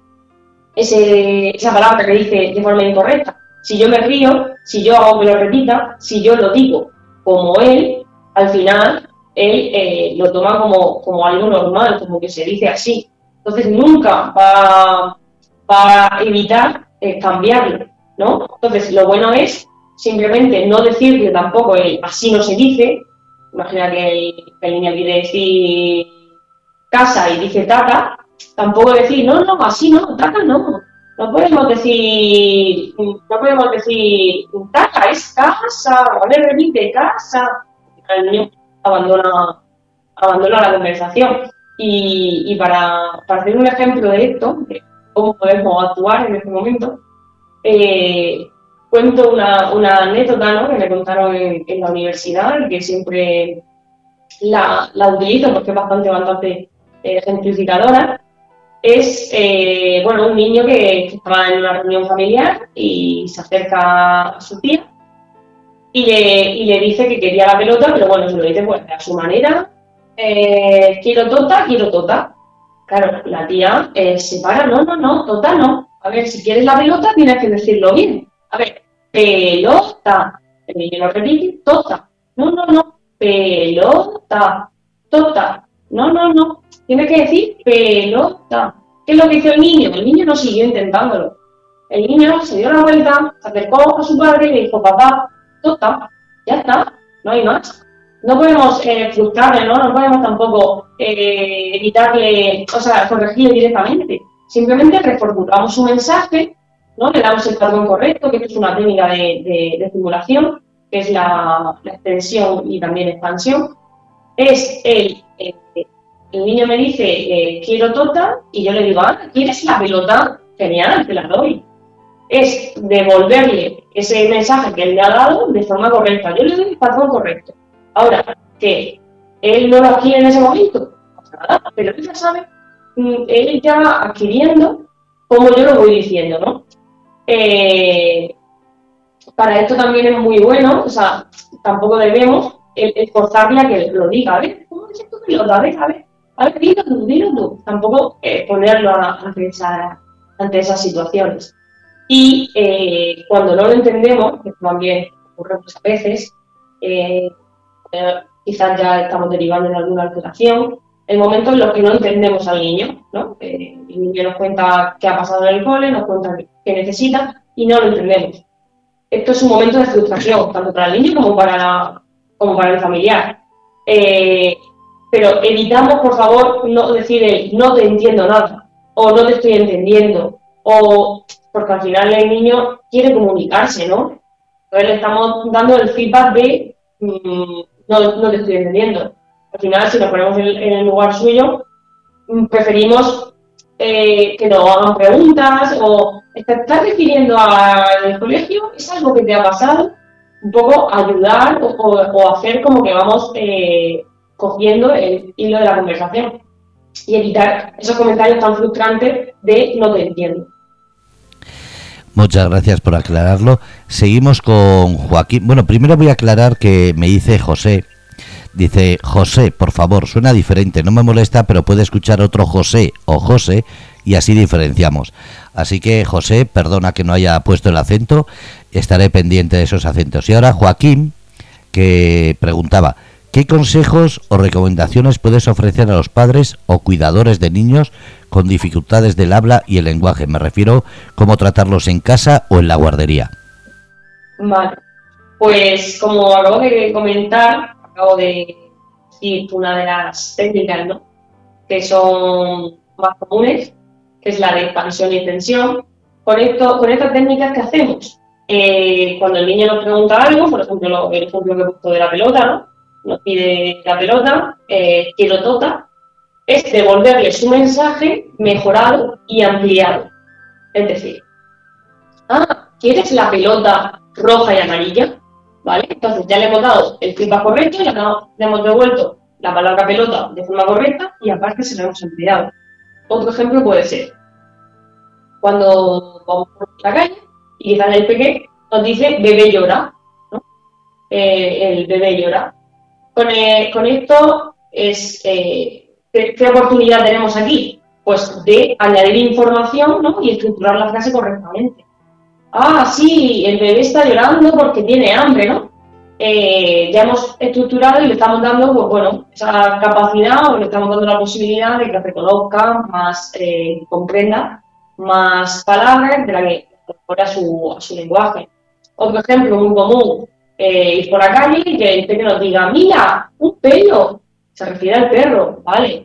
ese, esa palabra que dice de forma incorrecta. Si yo me río, si yo hago que lo repita, si yo lo digo como él, al final él eh, lo toma como, como algo normal, como que se dice así. Entonces nunca va, va a evitar cambiarlo, ¿no? Entonces lo bueno es simplemente no decirle tampoco el así no se dice. Imagina que el, niño quiere decir casa y dice tata, tampoco decir, no, no, así no, tata no. No podemos decir, no podemos decir tata, es casa, ver, repite, casa. El niño abandona, abandona la conversación. Y, para, para, hacer un ejemplo de esto, de cómo podemos actuar en este momento, eh, cuento una, una anécdota ¿no? que me contaron en, la universidad y que siempre la, la, utilizo porque es bastante, bastante eh. Es eh, bueno, un niño que, estaba en una reunión familiar y se acerca a su tía y le, y le dice que quería la pelota, pero bueno, se lo dice pues, a su manera. Eh, quiero tota, quiero tota. Claro, la tía se para, no, no, no, tota no. A ver, si quieres la pelota tienes que decirlo bien. A ver, pelota. El niño lo repite, tota. No, no, no. Pelota. Tota. No, no, no. Tiene que decir pelota. ¿Qué es lo que hizo el niño? El niño no siguió intentándolo. El niño se dio la vuelta, se acercó a su padre y le dijo, papá, tota. Ya está. No hay más. No podemos eh, frustrarle, ¿no? No podemos tampoco eh, evitarle, o sea, corregirle directamente. Simplemente reformulamos su mensaje ¿no? Le damos el patrón correcto, que es una técnica de, de, simulación, que es la, extensión y también expansión, es el, eh, el niño me dice, eh, quiero tota, y yo le digo, ah, ¿quieres la pelota? Genial, te la doy. Es devolverle ese mensaje que él le ha dado de forma correcta. Yo le doy el patrón correcto. Ahora, que él no lo adquiere en ese momento, pero él ya sabe, mm, él ya adquiriendo como yo lo voy diciendo, ¿no? Eh, para esto también es muy bueno, o sea, tampoco debemos esforzarle a que lo diga, a ver, ¿cómo dices tu pelota? A ver, a ver, a dilo tú, dilo tú. Tampoco eh, ponerlo ante, ante esas situaciones. Y eh, cuando no lo entendemos, que también ocurre muchas veces, eh, quizás ya estamos derivando en alguna alteración, el momento en los que no entendemos al niño, ¿no? el niño nos cuenta qué ha pasado en el cole, nos cuenta qué necesita y no lo entendemos. Esto es un momento de frustración, tanto para el niño como para, como para el familiar. Eh, pero evitamos, por favor, no decir no te entiendo nada, o no te estoy entendiendo, o porque al final el niño quiere comunicarse, ¿no? Entonces le estamos dando el feedback de mm, no, no te estoy entendiendo al final, si nos ponemos en, el lugar suyo, mm, preferimos eh, que nos hagan preguntas o estás refiriendo al colegio, es algo que te ha pasado, un poco ayudar o, hacer como que vamos eh, cogiendo el hilo de la conversación y evitar esos comentarios tan frustrantes de no te entiendo. Muchas gracias por aclararlo. Seguimos con Joaquín. Bueno, primero voy a aclarar que me dice José Dice, José, por favor, suena diferente, no me molesta, pero puede escuchar otro José o José y así diferenciamos. Así que, José, perdona que no haya puesto el acento, estaré pendiente de esos acentos. Y ahora Joaquín, que preguntaba, ¿qué consejos o recomendaciones puedes ofrecer a los padres o cuidadores de niños con dificultades del habla y el lenguaje? Me refiero cómo tratarlos en casa o en la guardería. Vale, pues como acabo de comentar, acabo de decir una de las técnicas, ¿no? Que son más comunes, que es la de expansión y tensión. Con, esto, con estas técnicas, ¿qué hacemos? Eh, cuando el niño nos pregunta algo, por ejemplo, el ejemplo que he puesto de la pelota, ¿no? Nos pide la pelota, eh, quiero tota, es devolverle su mensaje mejorado y ampliado. Es decir, ah, ¿quieres la pelota roja y amarilla? ¿vale? Entonces ya le hemos dado el feedback correcto, ya le hemos devuelto la palabra pelota de forma correcta y aparte se lo hemos empleado. Otro ejemplo puede ser cuando vamos por la calle y quizás el pequeño nos dice bebé llora. Eh, el bebé llora. Con, eh, con esto es eh, ¿qué, oportunidad tenemos aquí? Pues de añadir información ¿no? y estructurar la frase correctamente ah, sí, el bebé está llorando porque tiene hambre, ¿no? Eh, ya hemos estructurado y le estamos dando, pues, bueno, esa capacidad o le estamos dando la posibilidad de que reconozca, más comprenda más palabras de la que incorpora su, su lenguaje. Otro ejemplo muy común, eh, ir por la calle y que el perro nos diga, mira, un pelo, se refiere al perro, ¿vale?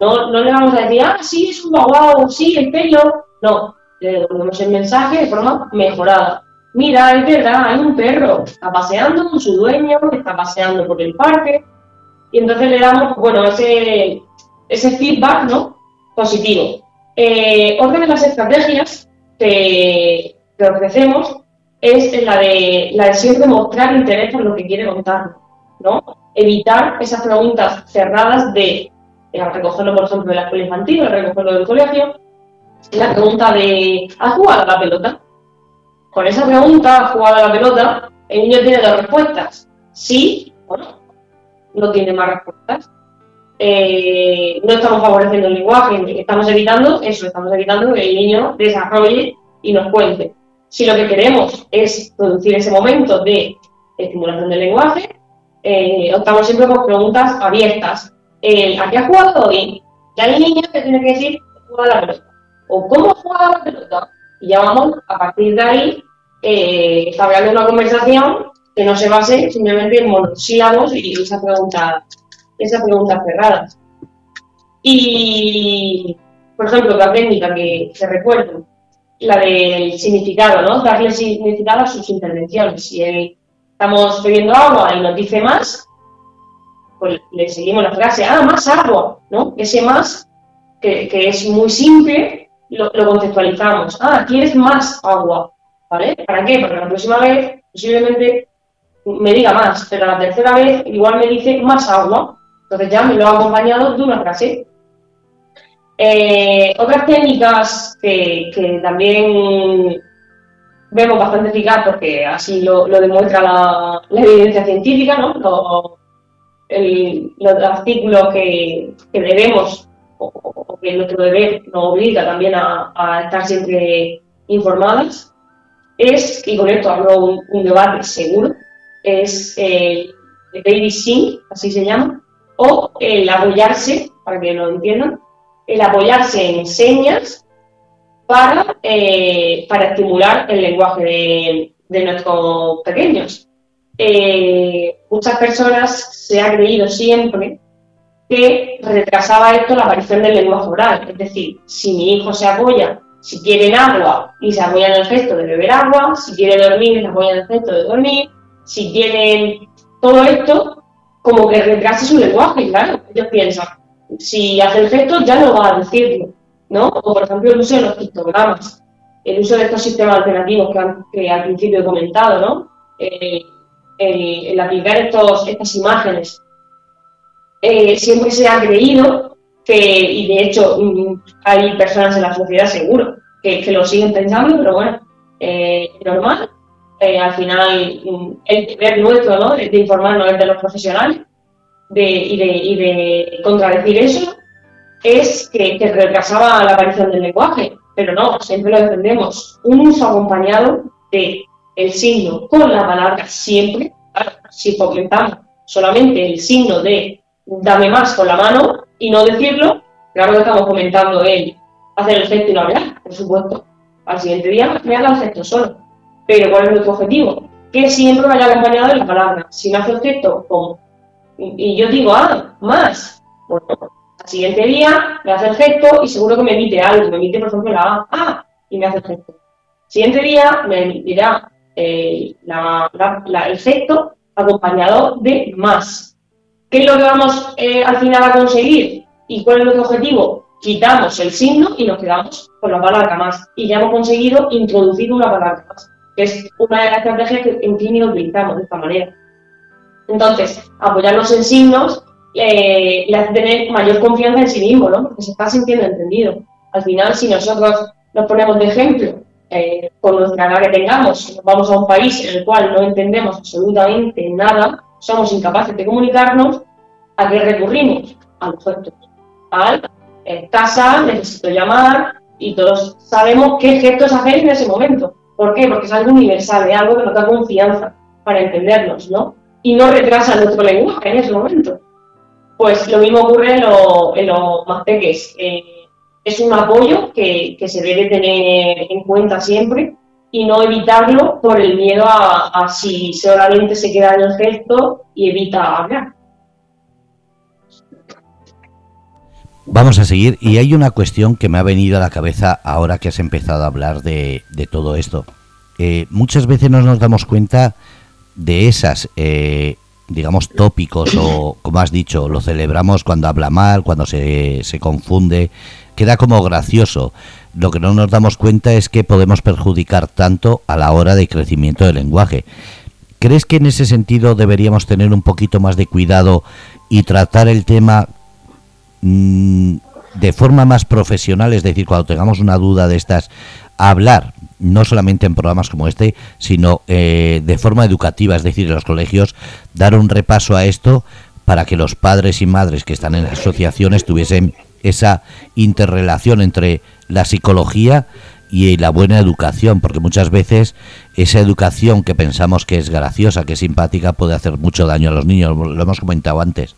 no, no le vamos a decir, ah, sí, es un guau, sí, el pelo, no, le devolvemos el mensaje de forma mejorada. Mira, es verdad, hay un perro, está paseando con su dueño, está paseando por el parque, y entonces le damos, bueno, ese, ese feedback, ¿no? Positivo. Eh, otra de las estrategias que, ofrecemos es la de, la de siempre mostrar interés por lo que quiere contar, ¿no? Evitar esas preguntas cerradas de, recogerlo, por ejemplo, de la escuela infantil, recogerlo del colegio, la pregunta de ¿has jugado a la pelota? Con esa pregunta, ¿has jugado a la pelota? El niño tiene dos respuestas, sí o no. No tiene más respuestas. Eh, no estamos favoreciendo el lenguaje, estamos evitando eso, estamos evitando que el niño desarrolle y nos cuente. Si lo que queremos es producir ese momento de estimulación del lenguaje, eh, optamos siempre por preguntas abiertas. ¿A qué has jugado hoy? Ya el niño te tiene que decir, he jugado a la pelota o cómo juega la pelota. Y ya vamos, a partir de ahí, eh, una conversación que no se base simplemente en monosílabos y esa pregunta, esa pregunta cerrada. Y, por ejemplo, la técnica que, se recuerdo, la del significado, ¿no? Darle significado a sus intervenciones. Si estamos bebiendo agua y nos dice más, pues le seguimos la frase, ah, más agua, ¿no? Ese más, que, es muy simple, lo, lo, conceptualizamos. Ah, quieres más agua, ¿vale? ¿Para qué? Porque la próxima vez posiblemente me diga más, pero la tercera vez igual me dice más agua, entonces ya me lo ha acompañado de una frase. Eh, otras técnicas que, también vemos bastante eficaz porque así lo, demuestra la, evidencia científica, ¿no? los artículos que, debemos o, que nuestro deber nos obliga también a, estar siempre informadas, es, y con esto hablo un, debate seguro, es el, baby sing, así se llama, o el apoyarse, para que lo entiendan, el apoyarse en señas para, eh, para estimular el lenguaje de, de nuestros pequeños. Eh, muchas personas se ha creído siempre que retrasaba esto la aparición del lenguaje oral. Es decir, si mi hijo se apoya, si quieren agua y se apoya en el gesto de beber agua, si quiere dormir y se apoya en el gesto de dormir, si quieren todo esto, como que retrase su lenguaje, claro. Ellos piensan, si hace el gesto ya no va a decirlo, ¿no? O por ejemplo el uso de los pictogramas, el uso de estos sistemas alternativos que, al principio he comentado, ¿no? Eh, el, aplicar estos, estas imágenes. Eh, siempre se ha creído que, y de hecho mm, hay personas en la sociedad seguro que, lo siguen pensando, pero bueno, eh, normal. Eh, al final, mm, el deber nuestro, ¿no? De, informarnos de los profesionales de, y, de, y de contradecir eso es que, que retrasaba la aparición del lenguaje, pero no, siempre lo defendemos. Un uso acompañado de el signo con la palabra siempre, si comentamos solamente el signo de dame más con la mano y no decirlo, claro que estamos comentando el hacer el gesto y no hablar, por supuesto. Al siguiente día me haga el gesto solo. Pero ¿cuál es nuestro objetivo? Que siempre vaya acompañado de la palabra. Si me hace el gesto como, y yo digo, ah, más, bueno, al siguiente día me hace el gesto y seguro que me emite algo, me emite por ejemplo la A, ah, y me hace el gesto. Siguiente día me emitirá eh, el gesto acompañado de más. ¿Qué es lo que vamos eh, al final a conseguir? ¿Y cuál es nuestro objetivo? Quitamos el signo y nos quedamos con la palabra más. Y ya hemos conseguido introducir una palabra más, que es una de las estrategias que en clínica utilizamos de esta manera. Entonces, apoyarnos en signos eh, le hace tener mayor confianza en sí mismo, ¿no? Porque se está sintiendo entendido. Al final, si nosotros nos ponemos de ejemplo eh, con nuestra edad que tengamos, vamos a un país en el cual no entendemos absolutamente nada, somos incapaces de comunicarnos, ¿a qué recurrimos? A los gestos. Al eh, casa, necesito llamar, y todos sabemos qué gestos hacer en ese momento. ¿Por qué? Porque es algo universal, es algo que nos da confianza para entendernos, ¿no? Y no retrasa nuestro lenguaje en ese momento. Pues lo mismo ocurre en, los más pequeños. Eh, es un apoyo que, se debe tener en cuenta siempre y no evitarlo por el miedo a, si solamente se queda en el gesto y evita hablar. Vamos a seguir y hay una cuestión que me ha venido a la cabeza ahora que has empezado a hablar de, todo esto. Eh, muchas veces no nos damos cuenta de esas, eh, digamos, tópicos o, como has dicho, lo celebramos cuando habla mal, cuando se, se confunde, queda como gracioso. Lo que no nos damos cuenta es que podemos perjudicar tanto a la hora de crecimiento del lenguaje. ¿Crees que en ese sentido deberíamos tener un poquito más de cuidado y tratar el tema mm, de forma más profesional? Es decir, cuando tengamos una duda de estas, hablar, no solamente en programas como este, sino eh, de forma educativa, es decir, en los colegios, dar un repaso a esto para que los padres y madres que están en las asociaciones tuviesen esa interrelación entre la psicología y la buena educación, porque muchas veces esa educación que pensamos que es graciosa, que es simpática, puede hacer mucho daño a los niños, lo hemos comentado antes.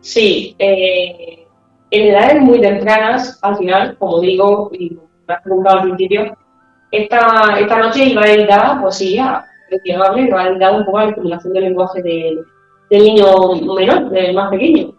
Sí, eh, en edades muy tempranas, al final, como digo, me has preguntado al principio, esta, esta noche iba dedicada, pues sí, a, iba a dedicar un poco a la estimulación del lenguaje del niño menor, del más pequeño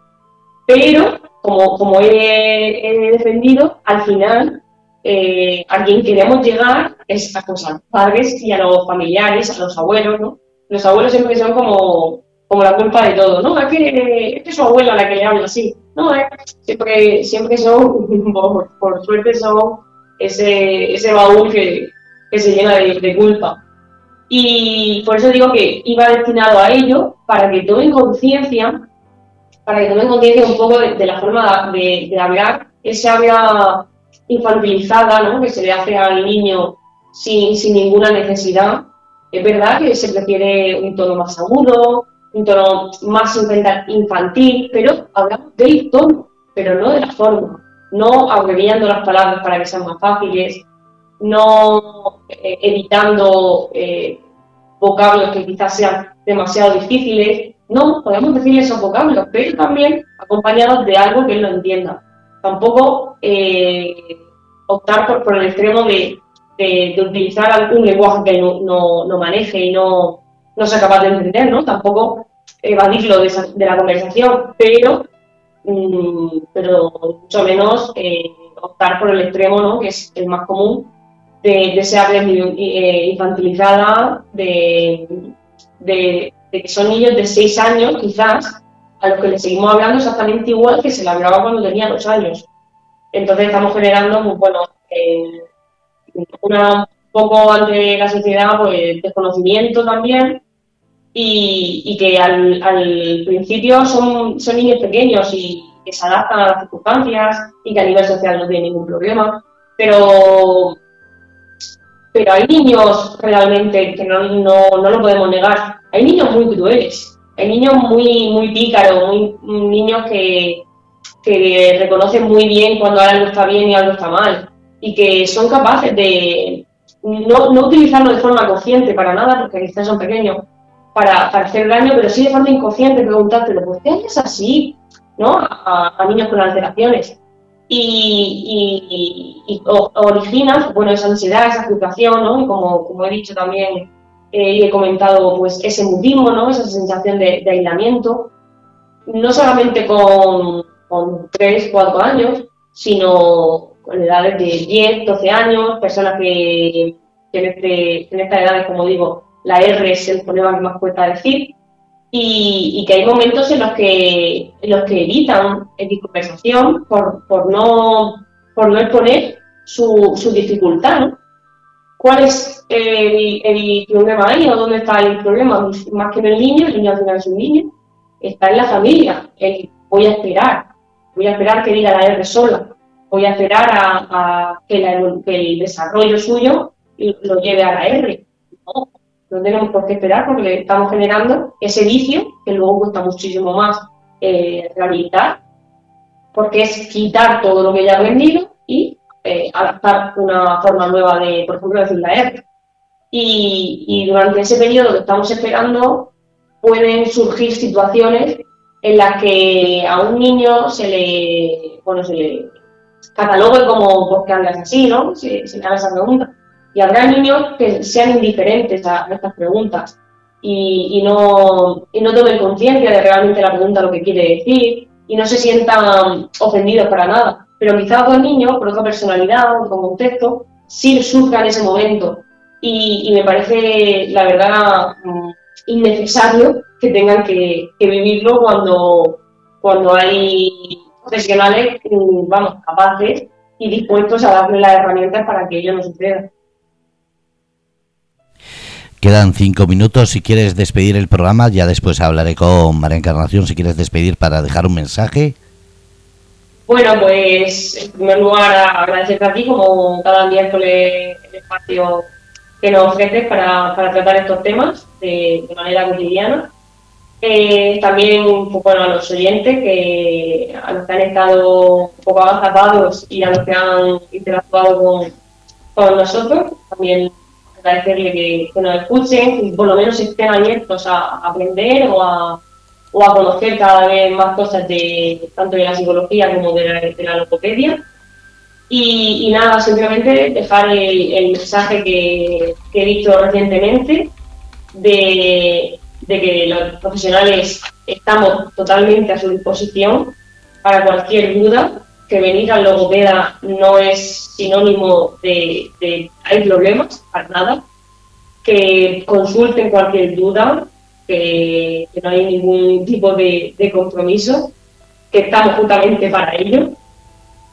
pero como, como he, defendido, al final eh, a quien queremos llegar es a, pues, a, los padres y a los familiares, a los abuelos, ¿no? Los abuelos siempre son como, como la culpa de todo, ¿no? Es que, es su abuela la que le habla así. No, eh, siempre, siempre son, [LAUGHS] por, suerte son ese, ese baúl que, que se llena de, culpa. Y por eso digo que iba destinado a ello, para que tomen conciencia, para que tomen conciencia un poco de, la forma de, de hablar, ese habla infantilizada, ¿no? que se le hace al niño sin, sin ninguna necesidad. Es verdad que se prefiere un tono más agudo, un tono más infantil, pero hablamos del tono, pero no de la forma. No abreviando las palabras para que sean más fáciles, no eh, evitando eh, vocablos que quizás sean demasiado difíciles. No, podemos decir esos vocablos, pero también acompañados de algo que él lo entienda tampoco eh, optar por, el extremo de, de, utilizar algún lenguaje que no, no, maneje y no, no sea capaz de entender, ¿no? Tampoco evadirlo de, de la conversación, pero, mm, pero mucho menos eh, optar por el extremo, ¿no? Que es el más común, de, de ser eh, infantilizada, de, que son niños de 6 años, quizás, a los que le seguimos hablando exactamente igual que se le hablaba cuando tenía dos años. Entonces estamos generando, pues, bueno, eh, una, un poco ante la sociedad, pues desconocimiento también y, que al, al, principio son, son niños pequeños y que se adaptan a las circunstancias y que a nivel social no tienen ningún problema, pero pero hay niños realmente que no, no, no lo podemos negar, hay niños muy crueles hay niños muy, muy pícaros, muy, niños que, que reconocen muy bien cuando algo está bien y algo está mal y que son capaces de no, no utilizarlo de forma consciente para nada, porque quizás son pequeños, para, para, hacer daño, pero sí de forma inconsciente preguntártelo, ¿por qué haces así? ¿no? A, niños con alteraciones. Y, y, bueno, esa ansiedad, esa frustración, ¿no? y como, como he dicho también eh, y he comentado pues ese mutismo, ¿no? esa sensación de, aislamiento, no solamente con, con 3, 4 años, sino con edades de 10, 12 años, personas que, que en, este, en estas edades, como digo, la R es el problema que más cuesta decir, y, y, que hay momentos en los que, en los que evitan en conversación por, por, no, por no exponer su, su dificultad, ¿no? ¿Cuál es el, problema ahí o dónde está el problema? Más que en el niño, el niño al final es un niño, está en la familia. El, voy a esperar, voy a esperar que diga la R sola, voy a esperar a, que, el desarrollo suyo lo lleve a la R. No, tenemos por qué esperar porque le estamos generando ese vicio que luego cuesta muchísimo más eh, rehabilitar, porque es quitar todo lo que ya ha aprendido y eh, adaptar una forma nueva de, por ejemplo, decir la R. Y, durante ese periodo que estamos esperando pueden surgir situaciones en las que a un niño se le, bueno, se le catalogue como porque andas así, ¿no? Se, se le haga esa pregunta. Y habrá niños que sean indiferentes a, estas preguntas y, no, tomen conciencia de realmente la pregunta lo que quiere decir y no se sientan ofendidos para nada pero quizá otro niño, por otra personalidad, otro contexto, sí surja en ese momento. Y, me parece, la verdad, mm, innecesario que tengan que, vivirlo cuando, cuando hay profesionales, mm, vamos, capaces y dispuestos a darle las herramientas para que ello no suceda. Quedan cinco minutos. Si quieres despedir el programa, ya después hablaré con María Encarnación. Si quieres despedir para dejar un mensaje. Bueno, pues en primer lugar agradecerte a ti como cada miércoles el espacio que nos ofreces para, tratar estos temas de, manera cotidiana. Eh, también pues, bueno, a los oyentes que a los que han estado un poco agazapados y a los que han interactuado con, con nosotros, también agradecerle que, que, nos escuchen y por lo menos estén abiertos a aprender o a o a conocer cada vez más cosas de tanto de la psicología como de la, de la logopedia. Y, nada, simplemente dejar el, mensaje que, he dicho recientemente de, que los profesionales estamos totalmente a su disposición para cualquier duda que venir al logopeda no es sinónimo de, de hay problemas, para nada, que consulten cualquier duda, que, no hay ningún tipo de, compromiso, que estamos justamente para ello.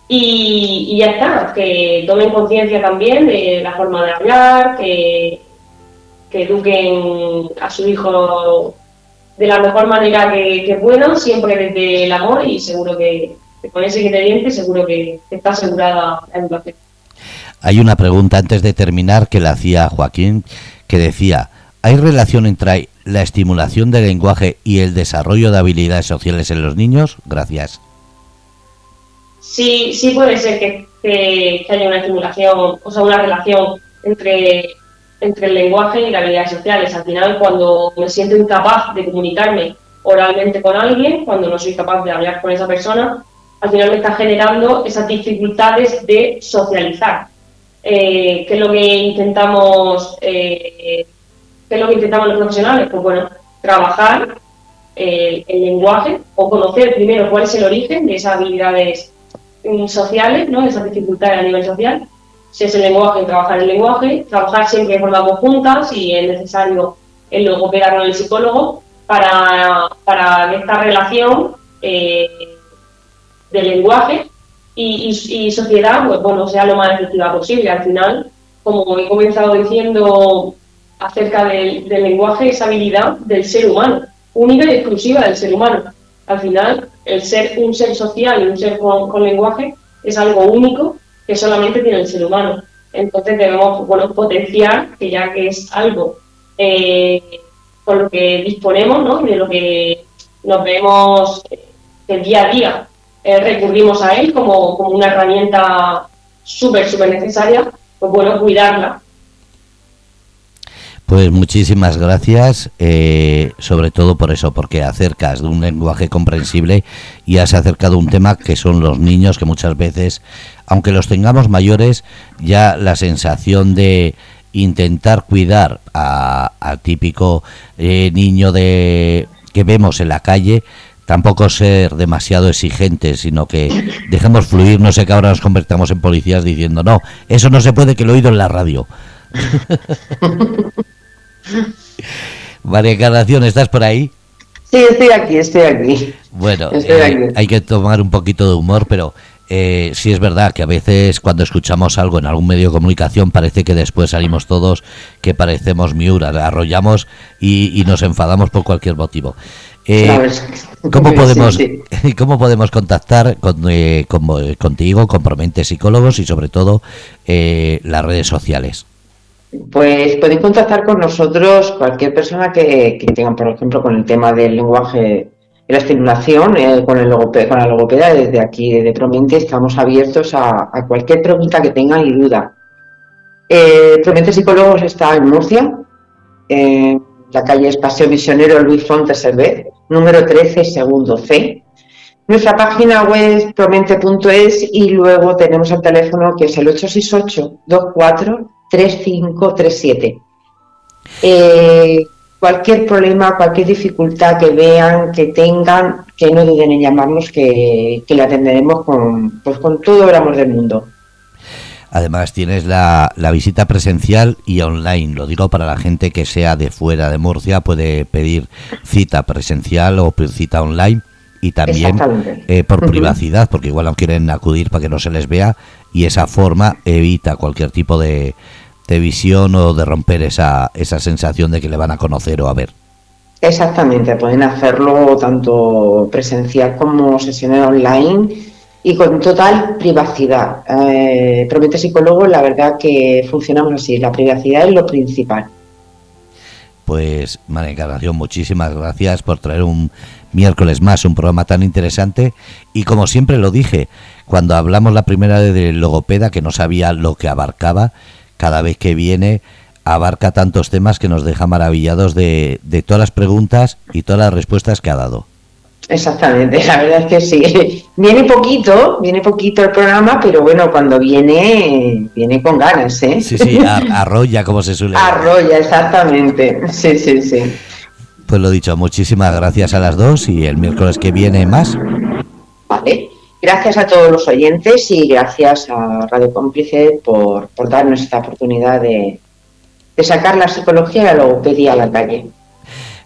Y, ya está, que tomen conciencia también de la forma de hablar, que, que eduquen a su hijo de la mejor manera que, puedan, siempre desde el amor y seguro que, con ese ingrediente seguro que, está asegurada la educación. Hay una pregunta antes de terminar que la hacía Joaquín, que decía, ¿hay relación entre la estimulación del lenguaje y el desarrollo de habilidades sociales en los niños? Gracias. Sí, sí puede ser que, que haya una estimulación, o sea, una relación entre entre el lenguaje y las habilidades sociales. Al final, cuando me siento incapaz de comunicarme oralmente con alguien, cuando no soy capaz de hablar con esa persona, al final me está generando esas dificultades de socializar. Eh, ¿Qué es lo que intentamos? Eh, ¿Qué es lo que intentamos los profesionales? Pues bueno, trabajar eh, el lenguaje o conocer primero cuál es el origen de esas habilidades mm, sociales, ¿no? esas dificultades a nivel social, si es el lenguaje, trabajar el lenguaje, trabajar siempre de forma conjunta, si es necesario el logopeda con el psicólogo, para, para esta relación eh, de lenguaje y, sociedad pues, bueno, sea lo más efectiva posible. Al final, como he comenzado diciendo acerca del, lenguaje, es habilidad del ser humano, única y exclusiva del ser humano. Al final, el ser un ser social y un ser con lenguaje es algo único que solamente tiene el ser humano. Entonces debemos bueno, potenciar que ya que es algo eh, con lo que disponemos, ¿no? de lo que nos vemos el día a día, eh, recurrimos a él como, como una herramienta súper, súper necesaria, pues bueno, cuidarla. Pues muchísimas gracias, eh, sobre todo por eso, porque acercas de un lenguaje comprensible y has acercado un tema que son los niños, que muchas veces, aunque los tengamos mayores, ya la sensación de intentar cuidar al típico eh, niño de que vemos en la calle, tampoco ser demasiado exigentes, sino que dejemos fluir, no sé que ahora nos convertamos en policías diciendo, no, eso no se puede que lo he oído en la radio. [LAUGHS] María Encarnación, ¿estás por ahí? Sí, estoy aquí, estoy aquí. Bueno, eh, hay que tomar un poquito de humor, pero eh, sí es verdad que a veces cuando escuchamos algo en algún medio de comunicación parece que después salimos todos que parecemos miura, arrollamos y, nos enfadamos por cualquier motivo. Eh, ¿cómo, podemos, [LAUGHS] ¿Cómo podemos contactar con, eh, contigo, con Promente Psicólogos y sobre todo las redes sociales? Pues pueden contactar con nosotros cualquier persona que, que tenga, por ejemplo, con el tema del lenguaje y la estimulación, eh, con, el con la logopeda, desde aquí, de Promente, estamos abiertos a, cualquier pregunta que tengan y duda. Eh, Promente Psicólogos está en Murcia, la calle Espacio Misionero Luis Fontes Hervé, número 13, segundo C. Nuestra página web es promente.es y luego tenemos el teléfono que es el 868 24 3537. Eh, cualquier problema, cualquier dificultad que vean, que tengan, que no duden en llamarnos, que, que la atenderemos con, pues, con todo el amor del mundo. Además tienes la, la, visita presencial y online. Lo digo para la gente que sea de fuera de Murcia, puede pedir cita presencial o cita online y también eh, por privacidad, porque igual no quieren acudir para que no se les vea y esa forma evita cualquier tipo de, de visión o de romper esa, esa sensación de que le van a conocer o a ver. Exactamente, pueden hacerlo tanto presencial como sesiones online y con total privacidad. Eh, Promete Psicólogo, la verdad que funcionamos así, la privacidad es lo principal. Pues, María Encarnación, muchísimas gracias por traer un miércoles más un programa tan interesante. Y como siempre lo dije, cuando hablamos la primera vez de logopeda, que no sabía lo que abarcaba, cada vez que viene abarca tantos temas que nos deja maravillados de, todas las preguntas y todas las respuestas que ha dado. Exactamente, la verdad es que sí. [LAUGHS] Viene poquito, viene poquito el programa, pero bueno, cuando viene, viene con ganas, ¿eh? Sí, sí, arrolla, como se suele decir. Arrolla, exactamente. Sí, sí, sí. Pues lo dicho, muchísimas gracias a las dos y el miércoles que viene más. Vale. gracias a todos los oyentes y gracias a Radio Cómplice por, por darnos esta oportunidad de, de sacar la psicología y la logopedia a la calle.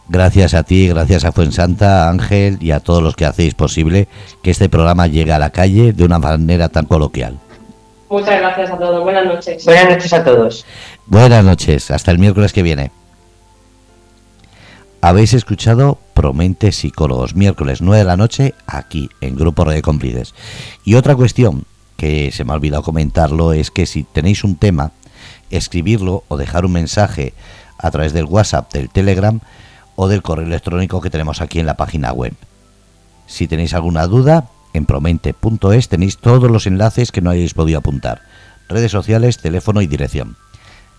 Gracias a ti, gracias a Fuensanta, Ángel y a todos los que hacéis posible que este programa llegue a la calle de una manera tan coloquial. Muchas gracias a todos. Buenas noches. Buenas noches a todos. Buenas noches. Hasta el miércoles que viene. Habéis escuchado Promente Psicólogos, miércoles 9 de la noche, aquí en Grupo de Cómplices. Y otra cuestión que se me ha olvidado comentarlo es que si tenéis un tema, escribirlo o dejar un mensaje a través del WhatsApp, del Telegram o del correo electrónico que tenemos aquí en la página web. Si tenéis alguna duda, en promente.es tenéis todos los enlaces que no hayáis podido apuntar. Redes sociales, teléfono y dirección.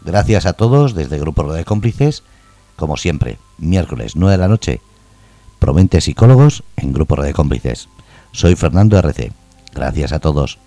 Gracias a todos desde Grupo de Cómplices. Como siempre, miércoles 9 de la noche, Promente Psicólogos en Grupo de Cómplices. Soy Fernando RC. Gracias a todos.